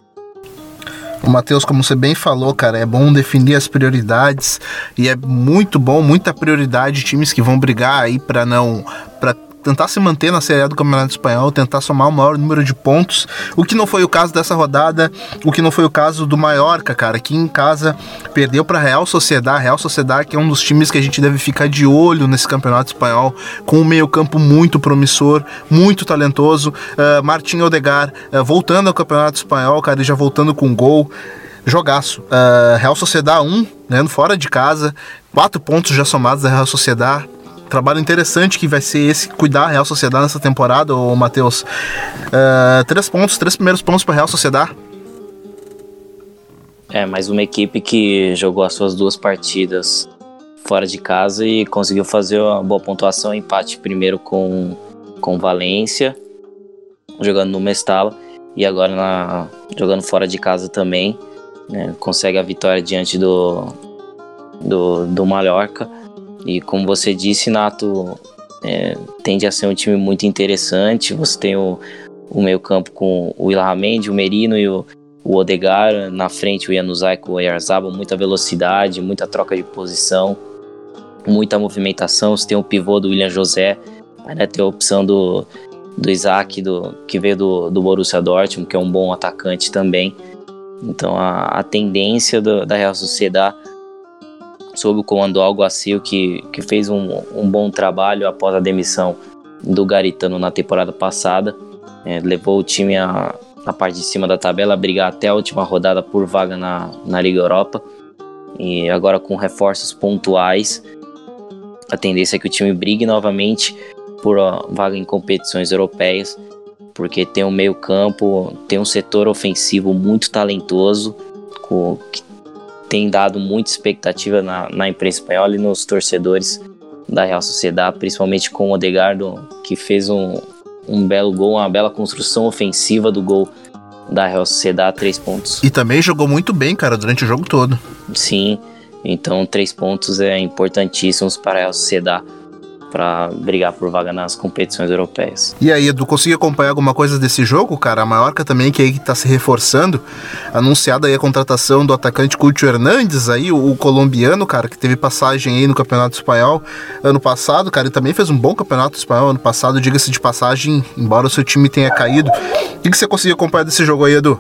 O Matheus, como você bem falou, cara, é bom definir as prioridades e é muito bom, muita prioridade times que vão brigar aí para não para tentar se manter na Série A do Campeonato Espanhol, tentar somar o maior número de pontos, o que não foi o caso dessa rodada, o que não foi o caso do Mallorca, cara, que em casa perdeu para Real Sociedade, Real Sociedade que é um dos times que a gente deve ficar de olho nesse Campeonato Espanhol, com um meio-campo muito promissor, muito talentoso, uh, Martin Odegar uh, voltando ao Campeonato Espanhol, cara, e já voltando com gol. Jogaço. Uh, Real Sociedade 1, né, fora de casa, quatro pontos já somados da Real Sociedade trabalho interessante que vai ser esse cuidar da Real Sociedade nessa temporada, o Matheus. Uh, três pontos, três primeiros pontos para Real Sociedade. É, mais uma equipe que jogou as suas duas partidas fora de casa e conseguiu fazer uma boa pontuação, empate primeiro com com Valência, jogando no Mestala e agora na, jogando fora de casa também, né, consegue a vitória diante do do, do Mallorca. E como você disse, Nato, é, tende a ser um time muito interessante. Você tem o, o meio campo com o Ilhamendi, o Merino e o, o Odegar. Na frente o Januzaj com o Yarzabal, muita velocidade, muita troca de posição, muita movimentação. Você tem o pivô do William José, vai ter a opção do, do Isaac, do, que veio do, do Borussia Dortmund, que é um bom atacante também. Então a, a tendência do, da Real Sociedade sob o comando do Alguacil, que, que fez um, um bom trabalho após a demissão do Garitano na temporada passada. É, levou o time a, a parte de cima da tabela a brigar até a última rodada por vaga na, na Liga Europa. E agora com reforços pontuais, a tendência é que o time brigue novamente por vaga em competições europeias, porque tem um meio campo, tem um setor ofensivo muito talentoso, com, que tem dado muita expectativa na, na imprensa espanhola e nos torcedores da Real Sociedade, principalmente com o Odegardo, que fez um, um belo gol, uma bela construção ofensiva do gol da Real Sociedade, três pontos. E também jogou muito bem, cara, durante o jogo todo. Sim, então três pontos é importantíssimos para a Real Sociedade para brigar por vaga nas competições europeias. E aí, Edu, conseguiu acompanhar alguma coisa desse jogo, cara? A Mallorca também que aí está se reforçando, anunciada aí a contratação do atacante Culto Hernandes aí, o, o, colombiano, cara, que teve passagem aí no Campeonato Espanhol ano passado, cara, e também fez um bom Campeonato Espanhol ano passado, diga-se de passagem, embora o seu time tenha caído. O que, que você conseguiu acompanhar desse jogo aí, Edu?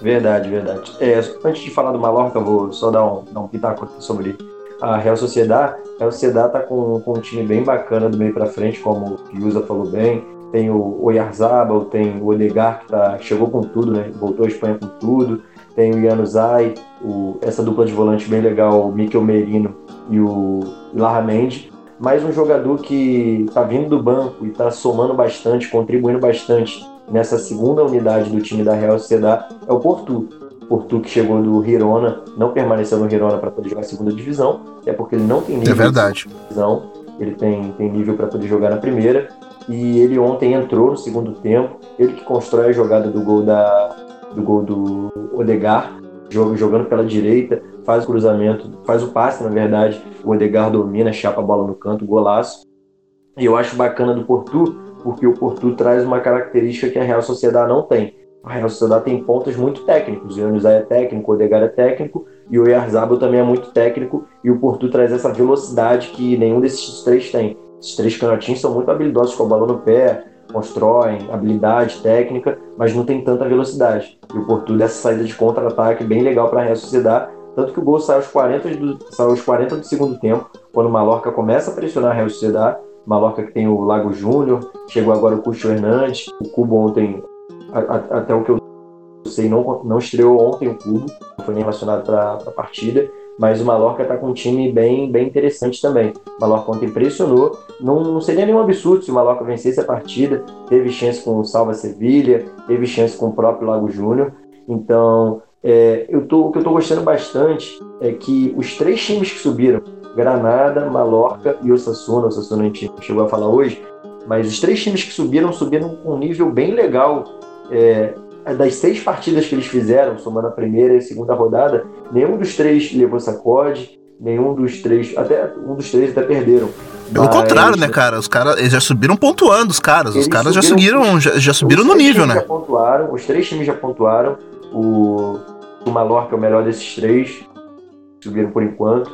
Verdade, verdade. É, antes de falar do Mallorca, vou só dar um, dar um pitaco sobre a Real Sociedade. A Real Sociedade tá com, com um time bem bacana do meio para frente, como o Piusa falou bem. Tem o Oyarzabal, tem o Odegar, que tá, chegou com tudo, né? Voltou à Espanha com tudo. Tem o Januzaj, o, essa dupla de volante bem legal, o Mikel Merino e o Larramendi. Mais um jogador que está vindo do banco e está somando bastante, contribuindo bastante nessa segunda unidade do time da Real Sociedade é o Porto. Porto que chegou do Hirona, não permaneceu no Hirona para poder jogar a segunda divisão, é porque ele não tem nível é verdade. de divisão, ele tem, tem nível para poder jogar na primeira. E ele ontem entrou no segundo tempo, ele que constrói a jogada do gol da do gol do Odegar, jogando pela direita, faz o cruzamento, faz o passe, na verdade, o Odegar domina, chapa a bola no canto, golaço. E eu acho bacana do Porto, porque o Porto traz uma característica que a Real Sociedade não tem a Real Sociedade tem pontas muito técnicos. O Januzaj é técnico, o Odegar é técnico e o Yarzabal também é muito técnico e o Porto traz essa velocidade que nenhum desses três tem. Esses três canotinhos são muito habilidosos com a bola no pé, constroem habilidade, técnica, mas não tem tanta velocidade. E o Porto dessa saída de contra-ataque bem legal para a Real Sociedade, tanto que o gol sai aos 40 do, sai aos 40 do segundo tempo, quando o Mallorca começa a pressionar a Real Sociedade. Mallorca que tem o Lago Júnior, chegou agora o Cucho Hernandes, o Cubo ontem até o que eu sei, não, não estreou ontem o Cubo, não foi nem relacionado para a partida. mas o Mallorca está com um time bem, bem interessante também. O Mallorca ontem impressionou, não, não seria nenhum absurdo se o Mallorca vencesse a partida, teve chance com o Salva Sevilha, teve chance com o próprio Lago Júnior, então é, eu tô, o que eu estou gostando bastante é que os três times que subiram, Granada, Mallorca e Osasuna, Osasuna a gente chegou a falar hoje, mas os três times que subiram, subiram com um nível bem legal. É, das seis partidas que eles fizeram, somando a primeira e a segunda rodada, nenhum dos três levou sacode, nenhum dos três, até um dos três até perderam. Pelo Mas, contrário, né, cara? Os caras eles já subiram pontuando, os caras. Os caras já seguiram, já, já subiram no nível, né? Já pontuaram, os três times já pontuaram. O, o Mallorca é o melhor desses três, subiram por enquanto.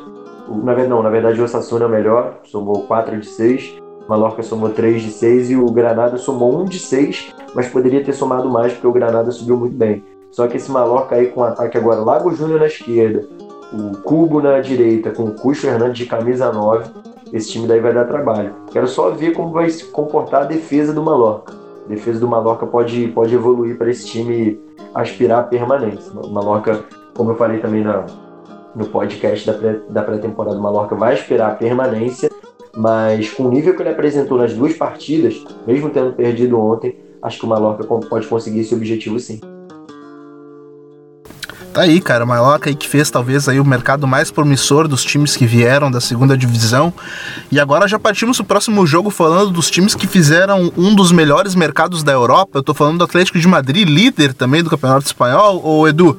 O, na verdade, não, na verdade o Osasuna é o melhor, somou 4 de 6. Mallorca somou 3 de 6 e o Granada somou 1 de 6, mas poderia ter somado mais porque o Granada subiu muito bem. Só que esse Mallorca aí com ataque agora, Lago Júnior na esquerda, o Cubo na direita, com o Cucho Hernandes de camisa 9, esse time daí vai dar trabalho. Quero só ver como vai se comportar a defesa do Mallorca. A defesa do Mallorca pode, pode evoluir para esse time aspirar a permanência. O Mallorca, como eu falei também na, no podcast da, pré, da pré-temporada, o Mallorca vai aspirar a permanência, mas com o nível que ele apresentou nas duas partidas, mesmo tendo perdido ontem, acho que o Mallorca pode conseguir esse objetivo sim. Tá aí, cara, o Mallorca aí que fez talvez aí o mercado mais promissor dos times que vieram da segunda divisão. E agora já partimos pro próximo jogo falando dos times que fizeram um dos melhores mercados da Europa. Eu tô falando do Atlético de Madrid, líder também do Campeonato Espanhol. Ô Edu,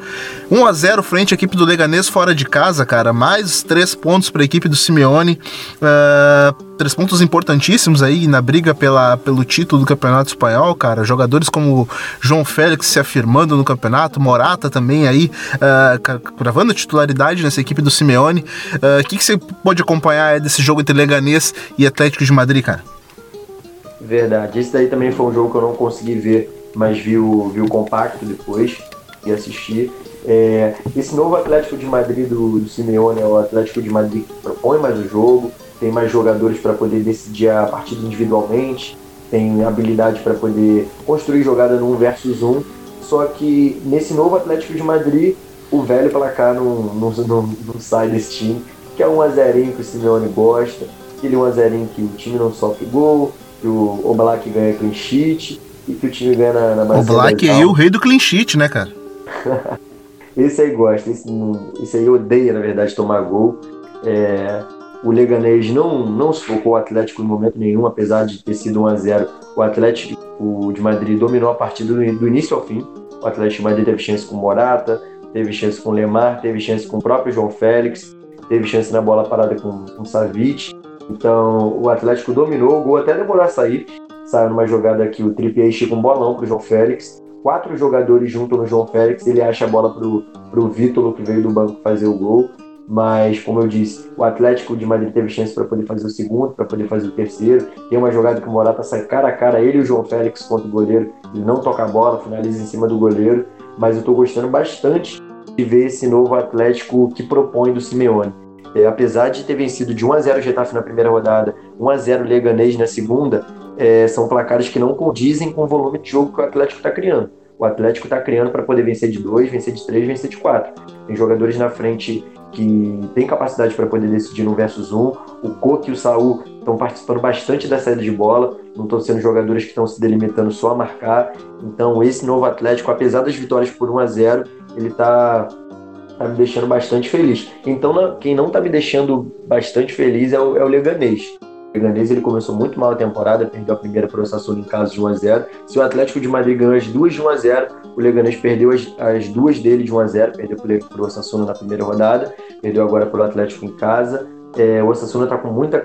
1 a 0 frente à equipe do Leganês fora de casa, cara. Mais três pontos para a equipe do Simeone. Uh, três pontos importantíssimos aí na briga pela, pelo título do Campeonato Espanhol, cara. Jogadores como João Félix se afirmando no campeonato, Morata também aí uh, gravando a titularidade nessa equipe do Simeone. O uh, que, que você pode acompanhar desse jogo entre Leganês e Atlético de Madrid, cara? Verdade. Esse daí também foi um jogo que eu não consegui ver, mas vi o, vi o compacto depois e assisti. É, esse novo Atlético de Madrid do, do Simeone é o Atlético de Madrid que propõe mais o jogo, tem mais jogadores para poder decidir a partida individualmente, tem habilidade para poder construir jogada 1 versus 1. Só que nesse novo Atlético de Madrid, o velho placar não, não, não, não sai desse time, que é um azerinho que o Simeone gosta, aquele um azerinho que o time não sofre gol, que o Oblak ganha clean sheet e que o time ganha na, na O Oblak é o rei do clean sheet, né, cara? esse aí gosta, esse, esse aí odeia, na verdade, tomar gol. É, o Leganês não, não sufocou o Atlético em momento nenhum, apesar de ter sido 1 a 0 O Atlético o de Madrid dominou a partida do, do início ao fim. O Atlético de Madrid teve chance com Morata, teve chance com Lemar, teve chance com o próprio João Félix, teve chance na bola parada com, com Savic. Então o Atlético dominou, o gol até demorou a sair. Saiu numa jogada que o Trippier estica um bolão para o João Félix. Quatro jogadores juntam no João Félix, ele acha a bola para o Vítolo, que veio do banco fazer o gol. Mas, como eu disse, o Atlético de Madrid teve chance para poder fazer o segundo, para poder fazer o terceiro. Tem uma jogada que o Morata sai cara a cara, ele e o João Félix contra o goleiro. Ele não toca a bola, finaliza em cima do goleiro. Mas eu estou gostando bastante de ver esse novo Atlético que propõe do Simeone. É, apesar de ter vencido de 1 a 0 o Getafe na primeira rodada, 1 a 0 o Leganês na segunda, é, são placares que não condizem com o volume de jogo que o Atlético está criando. O Atlético está criando para poder vencer de 2, vencer de 3, vencer de 4. Tem jogadores na frente que tem capacidade para poder decidir no versus 1. O Coque e o Saul estão participando bastante da saída de bola, não estão sendo jogadores que estão se delimitando só a marcar. Então, esse novo Atlético, apesar das vitórias por 1 a 0 ele está tá me deixando bastante feliz. Então, quem não está me deixando bastante feliz é o, é o Leganês. Leganês ele começou muito mal a temporada, perdeu a primeira para o Sassuolo em casa de 1 a 0. Se o Atlético de Madrid ganhou as duas de 1 a 0, o Leganês perdeu as, as duas dele de 1 a 0, perdeu para o Osasuna na primeira rodada, perdeu agora para o Atlético em casa. É, o Osasuna está com muita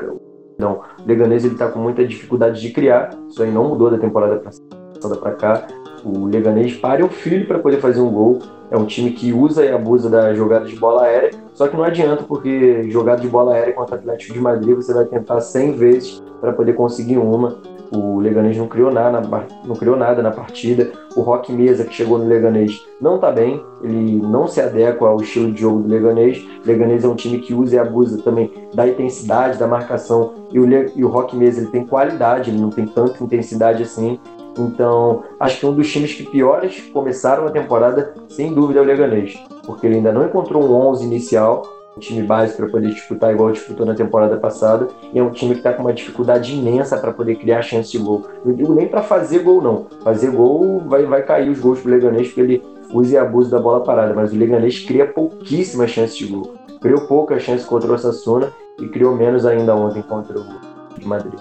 não, o ele está com muita dificuldade de criar. Isso aí não mudou da temporada passada para cá. O Leganês pare o filho para poder fazer um gol. É um time que usa e abusa da jogada de bola aérea, só que não adianta, porque jogada de bola aérea contra o Atlético de Madrid você vai tentar 100 vezes para poder conseguir uma. O Leganês não criou nada, não criou nada na partida. O Rock Mesa, que chegou no Leganês, não está bem. Ele não se adequa ao estilo de jogo do Leganês. O Leganês é um time que usa e abusa também da intensidade, da marcação. E o, Le... e o Rock Mesa ele tem qualidade, ele não tem tanta intensidade assim. Então, acho que um dos times que piores começaram a temporada, sem dúvida, é o Leganês, porque ele ainda não encontrou um 11 inicial. um time base para poder disputar igual disputou na temporada passada. E é um time que está com uma dificuldade imensa para poder criar chance de gol. Não digo nem para fazer gol, não. Fazer gol vai, vai cair os gols pro Leganês porque ele usa e abusa da bola parada. Mas o Leganês cria pouquíssimas chances de gol. Criou poucas chances contra o Osasuna e criou menos ainda ontem contra o Madrid.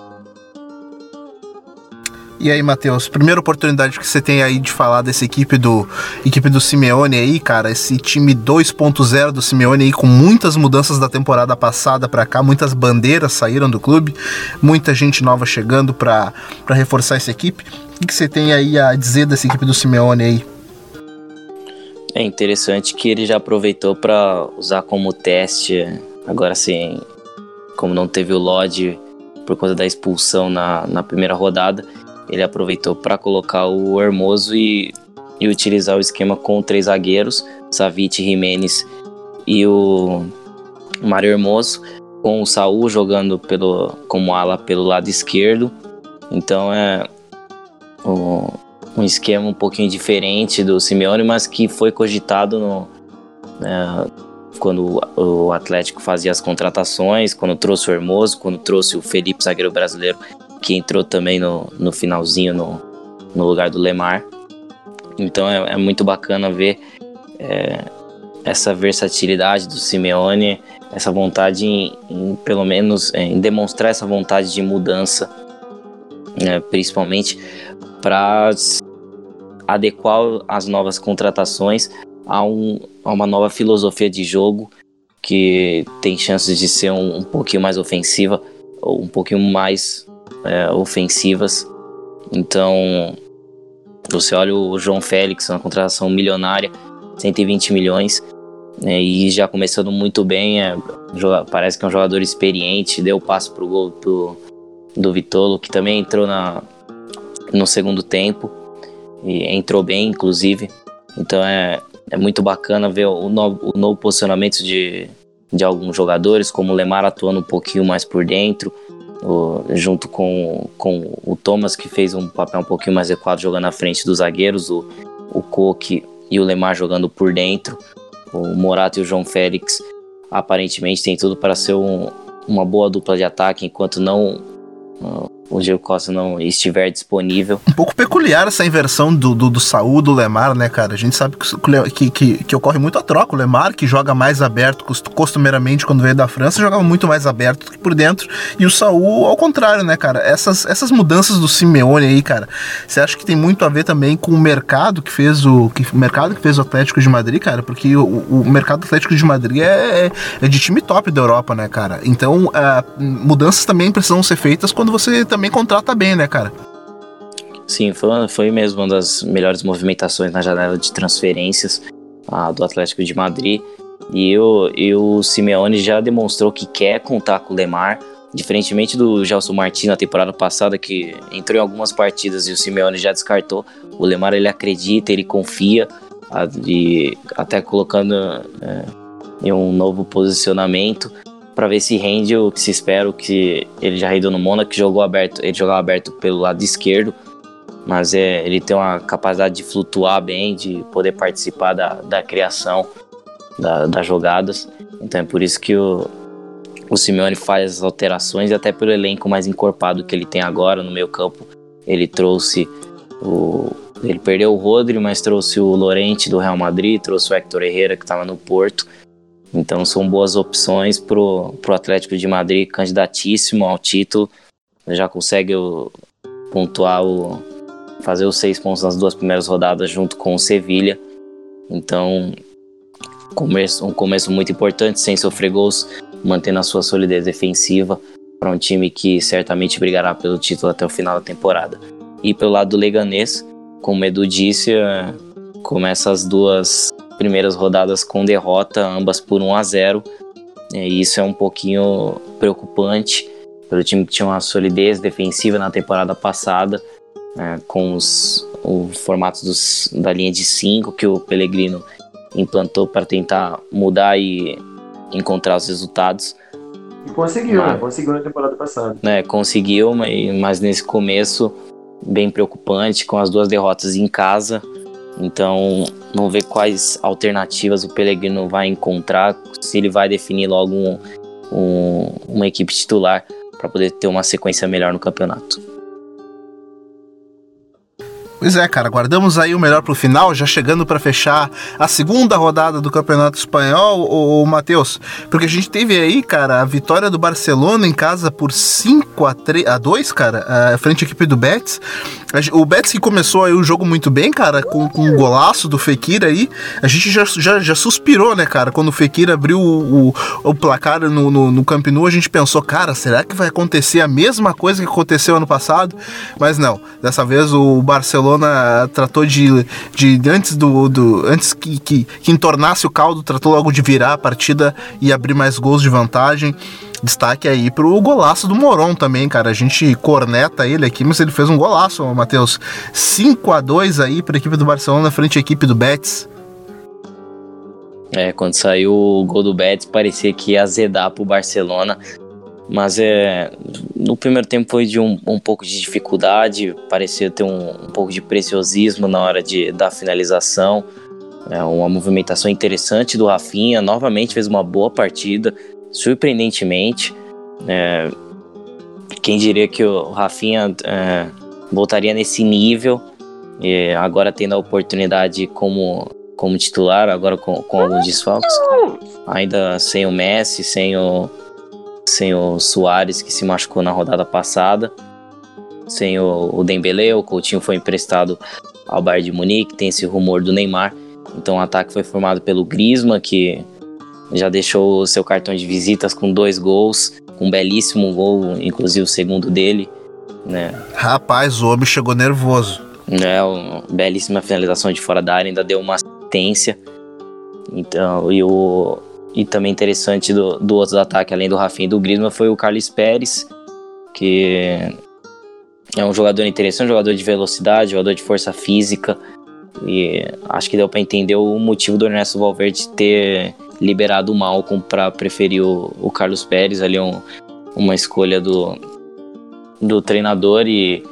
E aí, Matheus, primeira oportunidade que você tem aí de falar dessa equipe do equipe do Simeone aí, cara, esse time 2.0 do Simeone aí com muitas mudanças da temporada passada para cá, muitas bandeiras saíram do clube, muita gente nova chegando para reforçar essa equipe. O que você tem aí a dizer dessa equipe do Simeone aí? É interessante que ele já aproveitou para usar como teste, agora sim, como não teve o Lodge por conta da expulsão na, na primeira rodada, ele aproveitou para colocar o Hermoso e, e utilizar o esquema com três zagueiros, Savic, Jimenez e o Mário Hermoso, com o Saul jogando pelo, como ala pelo lado esquerdo. Então é um, um esquema um pouquinho diferente do Simeone, mas que foi cogitado no, é, quando o Atlético fazia as contratações, quando trouxe o Hermoso, quando trouxe o Felipe, zagueiro brasileiro, que entrou também no, no finalzinho no, no lugar do Lemar. Então é, é muito bacana ver é, essa versatilidade do Simeone, essa vontade em, em pelo menos em demonstrar essa vontade de mudança, né, principalmente para adequar as novas contratações a, um, a, uma nova filosofia de jogo que tem chances de ser um, um pouquinho mais ofensiva ou um pouquinho mais é, ofensivas. Então, você olha o João Félix, uma contratação milionária, 120 milhões, né, e já começando muito bem, é, parece que é um jogador experiente, deu o passo pro gol do, do Vitolo, que também entrou na, no segundo tempo, e entrou bem, inclusive. Então é, é muito bacana ver o novo, o novo posicionamento de, de alguns jogadores, como o Lemar atuando um pouquinho mais por dentro, o, junto com, com o Thomas, que fez um papel um pouquinho mais adequado jogando na frente dos zagueiros, o, o Coque e o Lemar jogando por dentro, o Morato e o João Félix aparentemente tem tudo para ser um, uma boa dupla de ataque, enquanto não o Diego Costa não estiver disponível. Um pouco peculiar essa inversão do, do, do Saúl, do Lemar, né, cara? A gente sabe que, que, que, ocorre muito a troca. O Lemar, que joga mais aberto, costumeiramente, quando veio da França, jogava muito mais aberto do que por dentro. E o Saúl, ao contrário, né, cara? Essas, essas mudanças do Simeone aí, cara, você acha que tem muito a ver também com o mercado que fez o, que, o mercado que fez o Atlético de Madrid, cara? Porque o, o mercado Atlético de Madrid é, é, é, de time top da Europa, né, cara? Então, uh, mudanças também precisam ser feitas quando você também também contrata bem, né, cara? Sim, foi, foi mesmo uma das melhores movimentações na janela de transferências ah, do Atlético de Madrid. E, o, e o Simeone já demonstrou que quer contar com o Lemar, diferentemente do Gelson Martins na temporada passada, que entrou em algumas partidas e o Simeone já descartou. O Lemar ele acredita, ele confia, até colocando é, em um novo posicionamento para ver se rende o que se espera, o que ele já rendeu no Mônaco, que jogou aberto, ele jogava aberto pelo lado esquerdo, mas é, ele tem uma capacidade de flutuar bem, de poder participar da, da criação da, das jogadas. Então é por isso que o, o Simeone faz as alterações e até pelo elenco mais encorpado que ele tem agora no meio campo, ele trouxe o ele perdeu o Rodri, mas trouxe o Lorente do Real Madrid, trouxe o Hector Herrera que estava no Porto então são boas opções pro, pro Atlético de Madrid, candidatíssimo ao título. Já consegue o, pontuar o. fazer os seis pontos nas duas primeiras rodadas junto com o Sevilha. Então, começo, um começo muito importante, sem sofrer gols, mantendo a sua solidez defensiva para um time que certamente brigará pelo título até o final da temporada. E pelo lado do Leganês, como o Edu disse, é, começa as duas primeiras rodadas com derrota, ambas por 1 a 0. E isso é um pouquinho preocupante pelo time que tinha uma solidez defensiva na temporada passada, né, com os, o formato dos, da linha de 5 que o Pellegrino implantou para tentar mudar e encontrar os resultados. E conseguiu, mas, né? Conseguiu na temporada passada. Né, conseguiu, mas, mas nesse começo bem preocupante, com as duas derrotas em casa Então, vamos ver quais alternativas o Pellegrino vai encontrar, se ele vai definir logo um, um, uma equipe titular para poder ter uma sequência melhor no campeonato. Pois é, cara, guardamos aí o melhor pro final, já chegando para fechar a segunda rodada do Campeonato Espanhol, o, Matheus, porque a gente teve aí, cara, a vitória do Barcelona em casa por 5 a 3 a 2, cara, a frente à equipe do Betis. O Betis que começou aí o jogo muito bem, cara, com, com um golaço do Fekir aí. A gente já, já, já suspirou, né, cara, quando o Fekir abriu o, o, o placar no, no, no Camp Nou, a gente pensou, cara, será que vai acontecer a mesma coisa que aconteceu ano passado? Mas não, dessa vez o Barcelona Barcelona tratou de, de antes do, do antes que, que, que entornasse o caldo, tratou logo de virar a partida e abrir mais gols de vantagem. Destaque aí pro golaço do Moron também, cara. A gente corneta ele aqui, mas ele fez um golaço, Matheus. 5 a 2 aí para a equipe do Barcelona frente à equipe do Betis. É, quando saiu o gol do Betis, parecia que ia azedar pro Barcelona. Mas é, no primeiro tempo foi de um, um pouco de dificuldade, parecia ter um, um, pouco de preciosismo na hora de, da finalização. É uma movimentação interessante do Rafinha, novamente fez uma boa partida, surpreendentemente. É, quem diria que o Rafinha é, voltaria nesse nível, e agora tendo a oportunidade como, como titular, agora com, com alguns desfalques, ainda sem o Messi, sem o sem o Soares, que se machucou na rodada passada, sem o, o Dembele, o Coutinho foi emprestado ao Bayern de Munique, tem esse rumor do Neymar. Então o ataque foi formado pelo Griezmann, que já deixou o seu cartão de visitas com dois gols, um belíssimo gol, inclusive o segundo dele. Né? Rapaz, o homem chegou nervoso. É, uma belíssima finalização de fora da área, ainda deu uma assistência. Então, e o, e também interessante do, do outro ataque, além do Rafinha e do Griezmann, foi o Carlos Pérez, que é um jogador interessante, um jogador de velocidade, jogador de força física. E acho que deu para entender o motivo do Ernesto Valverde ter liberado o Malcom para preferir o, o, Carlos Pérez. Ali um, uma escolha do, do treinador e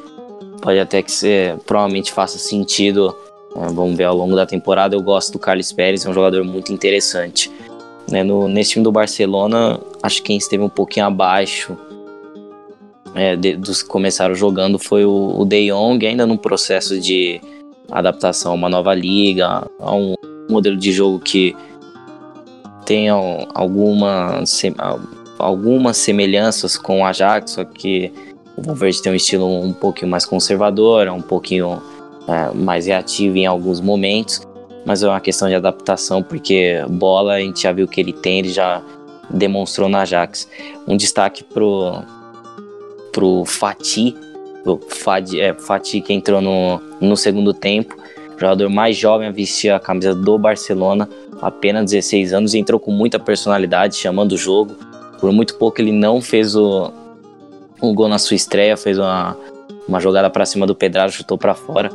pode até que ser, provavelmente faça sentido. É, vamos ver ao longo da temporada. Eu gosto do Carlos Pérez, é um jogador muito interessante. Né, no, nesse time do Barcelona, acho que quem esteve um pouquinho abaixo é, de, dos que começaram jogando foi o, o De Jong, ainda no processo de adaptação a uma nova liga, a um modelo de jogo que tem alguma, algumas semelhanças com o Ajax, só que o Valverde tem um estilo um pouquinho mais conservador, um pouquinho é, mais reativo em alguns momentos mas é uma questão de adaptação, porque bola a gente já viu que ele tem, ele já demonstrou na Ajax. Um destaque pro, pro Fati, o Fadi, é, Fati que entrou no, no segundo tempo, jogador mais jovem a vestir a camisa do Barcelona, apenas 16 anos, e entrou com muita personalidade, chamando o jogo. Por muito pouco ele não fez o, o gol na sua estreia, fez uma, uma jogada para cima do Pedrado, chutou para fora.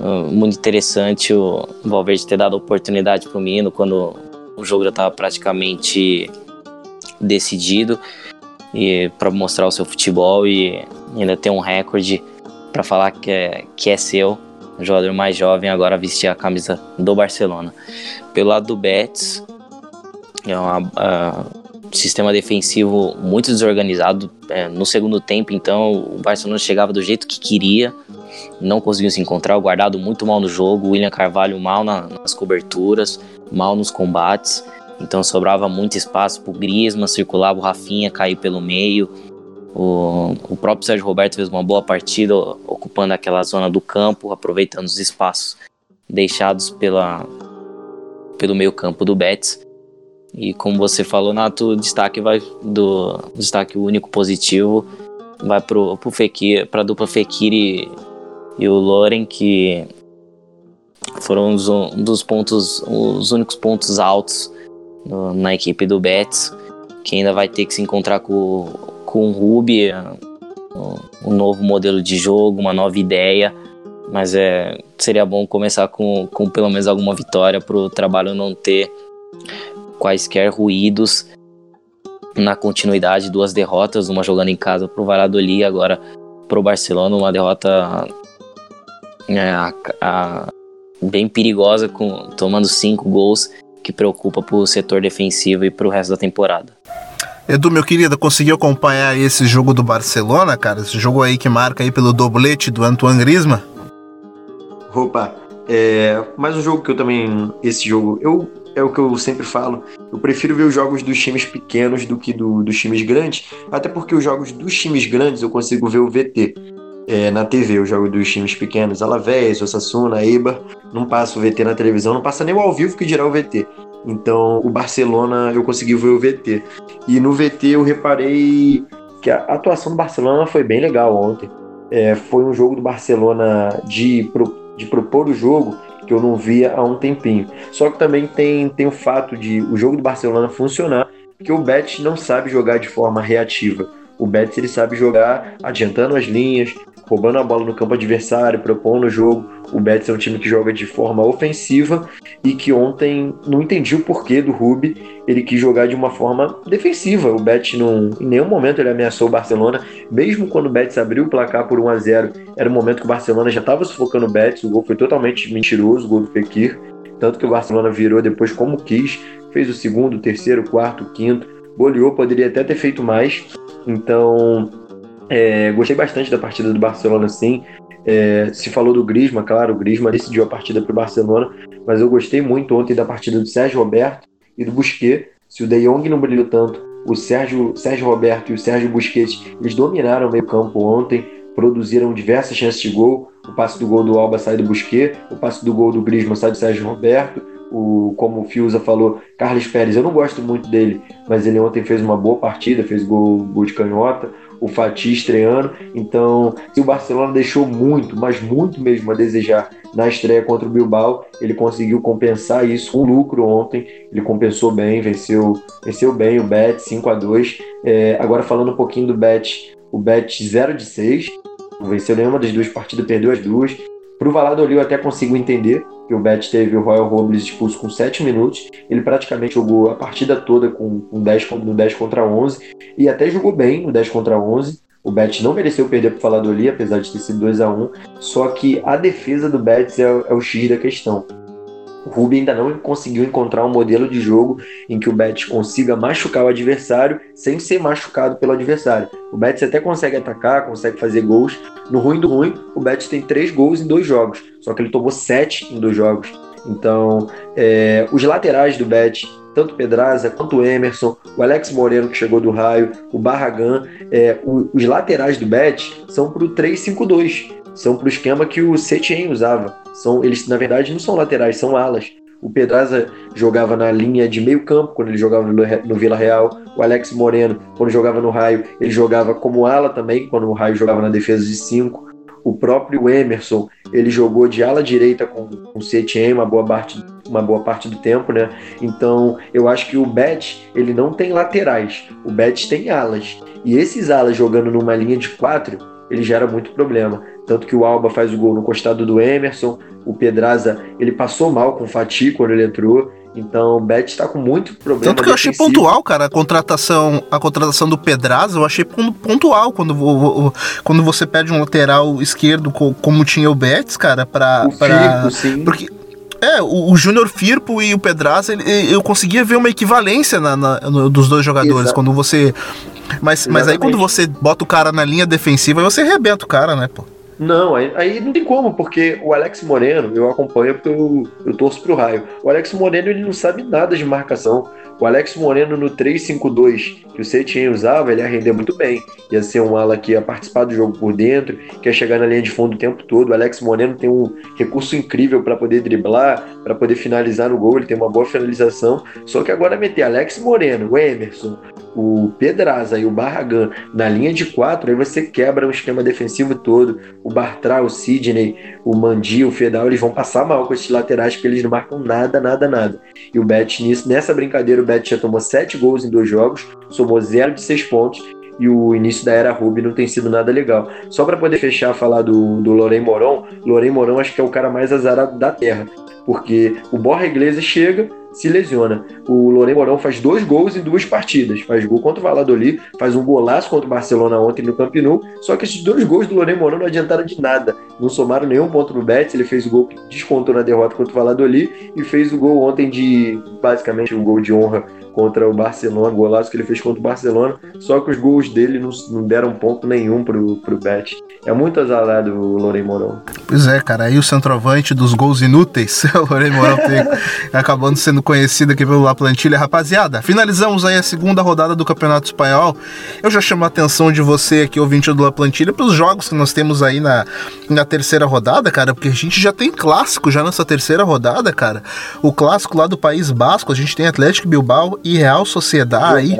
Ah, muito interessante o Valverde ter dado oportunidade para o menino quando o jogo já estava praticamente decidido e para mostrar o seu futebol e ainda ter um recorde para falar que é, que é seu, o jogador mais jovem agora vestir a camisa do Barcelona. Pelo lado do Betis, é um sistema defensivo muito desorganizado. É, no segundo tempo, então, o Barcelona chegava do jeito que queria, não conseguiu se encontrar. O guardado muito mal no jogo, o William Carvalho mal na, nas coberturas, mal nos combates. Então sobrava muito espaço pro Griezmann, circulava o Rafinha, cair pelo meio. O, o próprio Sérgio Roberto fez uma boa partida, ocupando aquela zona do campo, aproveitando os espaços deixados pela, pelo meio campo do Betis. E como você falou, Nato, o destaque vai do destaque único positivo vai pro, pro Fekir, dupla Fekir e, e o Loren, que foram um dos pontos, os únicos pontos altos no, na equipe do Betis, que ainda vai ter que se encontrar com, com o Ruby, um, um novo modelo de jogo, uma nova ideia, mas é, seria bom começar com, com pelo menos alguma vitória para o trabalho não ter quaisquer ruídos na continuidade, duas derrotas, uma jogando em casa pro Valladolid, agora pro Barcelona, uma derrota é, a, a, bem perigosa, com tomando cinco gols, que preocupa pro setor defensivo e pro resto da temporada. Edu, meu querido, conseguiu acompanhar esse jogo do Barcelona, cara? Esse jogo aí que marca aí pelo doblete do Antoine Griezmann? Opa, é, mais um jogo que eu também. Esse jogo, eu é o que eu sempre falo. Eu prefiro ver os jogos dos times pequenos do que do, dos times grandes, até porque os jogos dos times grandes eu consigo ver o VT. É, na TV, os jogos dos times pequenos, Alavés, Osasuna, Eibar, não passa o VT na televisão, não passa nem o ao vivo que dirá o VT. Então, o Barcelona eu consegui ver o VT. E no VT eu reparei que a atuação do Barcelona foi bem legal ontem. É, foi um jogo do Barcelona de, de propor o jogo que eu não via há um tempinho. Só que também tem, tem o fato de o jogo do Barcelona funcionar, porque o Betis não sabe jogar de forma reativa. O Betis ele sabe jogar adiantando as linhas, roubando a bola no campo adversário, propondo o jogo. O Betis é um time que joga de forma ofensiva e que ontem não entendi o porquê do Rubi, ele quis jogar de uma forma defensiva. O Betis não, em nenhum momento ele ameaçou o Barcelona, mesmo quando o Betis abriu o placar por 1 a 0, era um momento que o Barcelona já estava sufocando o Betis, o gol foi totalmente mentiroso, o gol do Fekir, tanto que o Barcelona virou depois como quis, fez o segundo, o terceiro, o quarto, o quinto, goleou, poderia até ter feito mais. Então, é, gostei bastante da partida do Barcelona, sim. É, se falou do Grisma, claro, o Grisma decidiu a partida para o Barcelona, mas eu gostei muito ontem da partida do Sérgio Roberto e do Busquets. Se o De Jong não brilhou tanto, o Sérgio, Sérgio Roberto e o Sérgio Busquets, eles dominaram o meio campo ontem, produziram diversas chances de gol. O passe do gol do Alba sai do Busquets, o passe do gol do Grisma sai do Sérgio Roberto, o, como o Fiuza falou, Carlos Pérez, eu não gosto muito dele, mas ele ontem fez uma boa partida, fez gol, gol de canhota o Fatih estreando. Então, se o Barcelona deixou muito, mas muito mesmo a desejar na estreia contra o Bilbao, ele conseguiu compensar isso com lucro ontem. Ele compensou bem, venceu, venceu bem o Bet 5 a 2 é, Agora falando um pouquinho do Bet, o Bet 0 de 6, não venceu nenhuma das duas partidas, perdeu as duas. Para o Valladolid eu até consigo entender que o Bet teve o Royal Robles expulso com 7 minutos. Ele praticamente jogou a partida toda com, com 10, no 10 contra 11 e até jogou bem no 10 contra 11. O Bet não mereceu perder para o Valladolid, apesar de ter sido 2 a 1 Só que a defesa do Bet é, é o X da questão. O Ruby ainda não conseguiu encontrar um modelo de jogo em que o Betis consiga machucar o adversário sem ser machucado pelo adversário. O Betis até consegue atacar, consegue fazer gols. No ruim do ruim, o Betis tem três gols em dois jogos, só que ele tomou sete em dois jogos. Então, é, os laterais do Betis, tanto Pedraza quanto Emerson, o Alex Moreno que chegou do Raio, o Barragan, é, os laterais do Betis são para o 3-5-2 são para o esquema que o Setien usava. São, eles, na verdade, não são laterais, são alas. O Pedraza jogava na linha de meio campo quando ele jogava no, Vila Real. O Alex Moreno, quando jogava no Raio, ele jogava como ala também, quando o Raio jogava na defesa de 5. O próprio Emerson, ele jogou de ala direita com, o Setien uma boa parte uma boa parte do tempo, né? Então, eu acho que o Bet, ele não tem laterais. O Bet tem alas. E esses alas jogando numa linha de quatro, ele gera muito problema. Tanto que o Alba faz o gol no costado do Emerson, o Pedraza, ele passou mal com o Fatih quando ele entrou. Então o Bet está com muito problema. Tanto que eu achei pontual, cara, a contratação, a contratação do Pedraza, eu achei pontual quando, quando você perde um lateral esquerdo como tinha o Betis, cara, para para sim. porque é, o, o Júnior Firpo e o Pedraza, ele, eu conseguia ver uma equivalência na, na no, dos dois jogadores. Exato. Quando você. Mas, mas aí quando você bota o cara na linha defensiva, você arrebenta o cara, né, pô? Não, aí, aí, não tem como, porque o Alex Moreno, eu acompanho porque eu, eu torço pro raio. O Alex Moreno ele não sabe nada de marcação. O Alex Moreno no 3-5-2 que o Setien usava, ele ia render muito bem. Ia ser um ala que ia participar do jogo por dentro, que ia chegar na linha de fundo o tempo todo. O Alex Moreno tem um recurso incrível para poder driblar, para poder finalizar no gol, ele tem uma boa finalização. Só que agora meter Alex Moreno, o Emerson, o Pedraza e o Barragan na linha de quatro, aí você quebra o esquema defensivo todo. O Bartra, o Sidney, o Mandi, o Fedal, eles vão passar mal com esses laterais porque eles não marcam nada, nada, nada. E o Bet nessa brincadeira, o Bet já tomou sete gols em dois jogos, somou zero de seis pontos e o início da era Ruby não tem sido nada legal. Só para poder fechar falar do, do Lorém Moron, Lorém Moron acho que é o cara mais azarado da Terra, porque o Borja Iglesias chega, se lesiona. O Lorém Morão faz dois gols em duas partidas. Faz gol contra o Valladolid, faz um golaço contra o Barcelona ontem no Camp Nou. Só que esses dois gols do Lorém Morão não adiantaram de nada. não somaram nenhum ponto no Betis. Ele fez o gol que descontou na derrota contra o Valladolid e fez o gol ontem de, basicamente, um gol de honra contra o Barcelona, golaço que ele fez contra o Barcelona, só que os gols dele não, não deram ponto nenhum pro, pro Bet. É muito azarado o Lorem Morão. Pois é, cara, aí o centroavante dos gols inúteis, o Lorem Morão tem, acabando sendo conhecido aqui pelo La Plantilha. Rapaziada, finalizamos aí a segunda rodada do Campeonato Espanhol. Eu já chamo a atenção de você aqui, ouvinte do La Plantilha, os jogos que nós temos aí na, na terceira rodada, cara, porque a gente já tem clássico já nessa terceira rodada, cara. O clássico lá do País Basco, a gente tem Atlético Bilbao e Real Sociedade aí.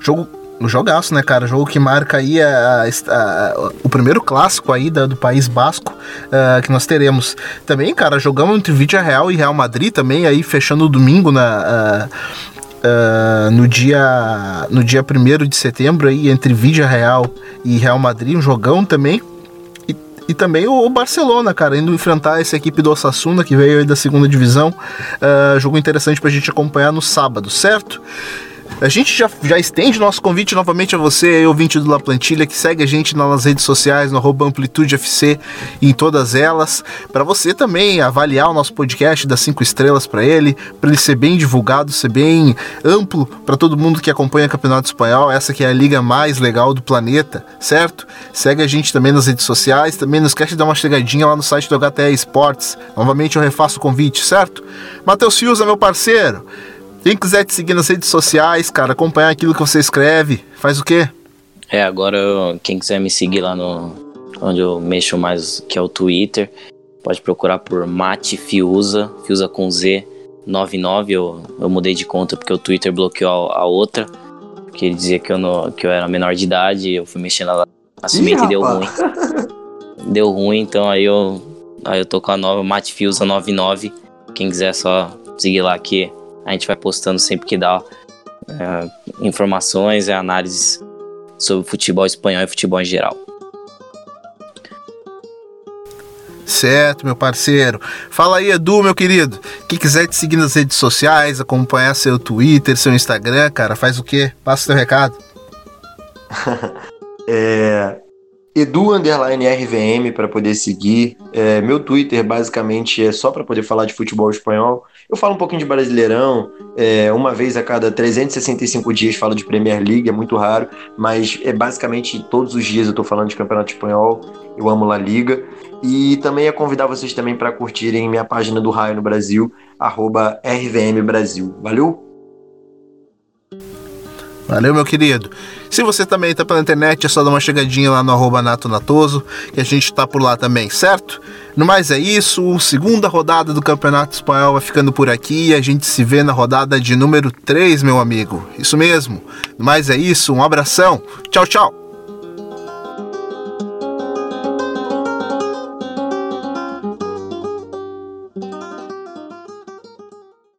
Jogo um jogaço, né, cara? Jogo que marca aí a, a, o primeiro clássico aí da, do País Basco uh, que nós teremos. Também, cara, jogamos entre Vídea Real e Real Madrid também, aí fechando o domingo na. Uh, Uh, no dia no dia 1 de setembro aí entre Vídea Real e Real Madrid, um jogão também. E, também o, Barcelona, cara, indo enfrentar essa equipe do Osasuna que veio aí da segunda divisão. Uh, jogo interessante pra gente acompanhar no sábado, certo? A gente já, já estende nosso convite novamente a você, ouvinte do La Plantilha, que segue a gente nas redes sociais, no arroba Amplitude FC, em todas elas, para você também avaliar o nosso podcast, das cinco estrelas para ele, para ele ser bem divulgado, ser bem amplo para todo mundo que acompanha o Campeonato Espanhol, essa que é a liga mais legal do planeta, certo? Segue a gente também nas redes sociais, também não esquece de dar uma chegadinha lá no site do HTE Esportes. Novamente eu refaço o convite, certo? Matheus Fiuza, meu parceiro, quem quiser te seguir nas redes sociais, cara, acompanhar aquilo que você escreve, faz o quê? É, agora quem quiser me seguir lá no onde eu mexo mais, que é o Twitter, pode procurar por Mate Fiuza, Fiuza com Z 99. Eu, eu mudei de conta porque o Twitter bloqueou a, a outra, porque ele dizia que eu, não, que eu era menor de idade, eu fui mexendo lá assumi que deu ruim. deu ruim, então aí eu aí eu tô com a nova Mate Fiuza 99. Quem quiser só seguir lá que a gente vai postando sempre que dá é, informações e análises sobre futebol espanhol e futebol em geral. Certo, meu parceiro. Fala aí, Edu, meu querido. Quem quiser te seguir nas redes sociais, acompanhar seu Twitter, seu Instagram, cara, faz o quê? Passa o teu recado. é, Edu underline RVM para poder seguir. É, meu Twitter basicamente é só para poder falar de futebol espanhol. Eu falo um pouquinho de Brasileirão, é, uma vez a cada 365 dias falo de Premier League, é muito raro, mas é basicamente todos os dias eu estou falando de Campeonato Espanhol. Eu amo La Liga. E também é convidar vocês também para curtirem minha página do Raio no Brasil, arroba RVM Brasil. Valeu? Valeu, meu querido. Se você também está pela internet, é só dar uma chegadinha lá no arroba Nato Natoso, que a gente está por lá também, certo? No mais é isso, segunda rodada do Campeonato Espanhol vai ficando por aqui e a gente se vê na rodada de número 3, meu amigo. Isso mesmo. No mais é isso, um abração. Tchau, tchau.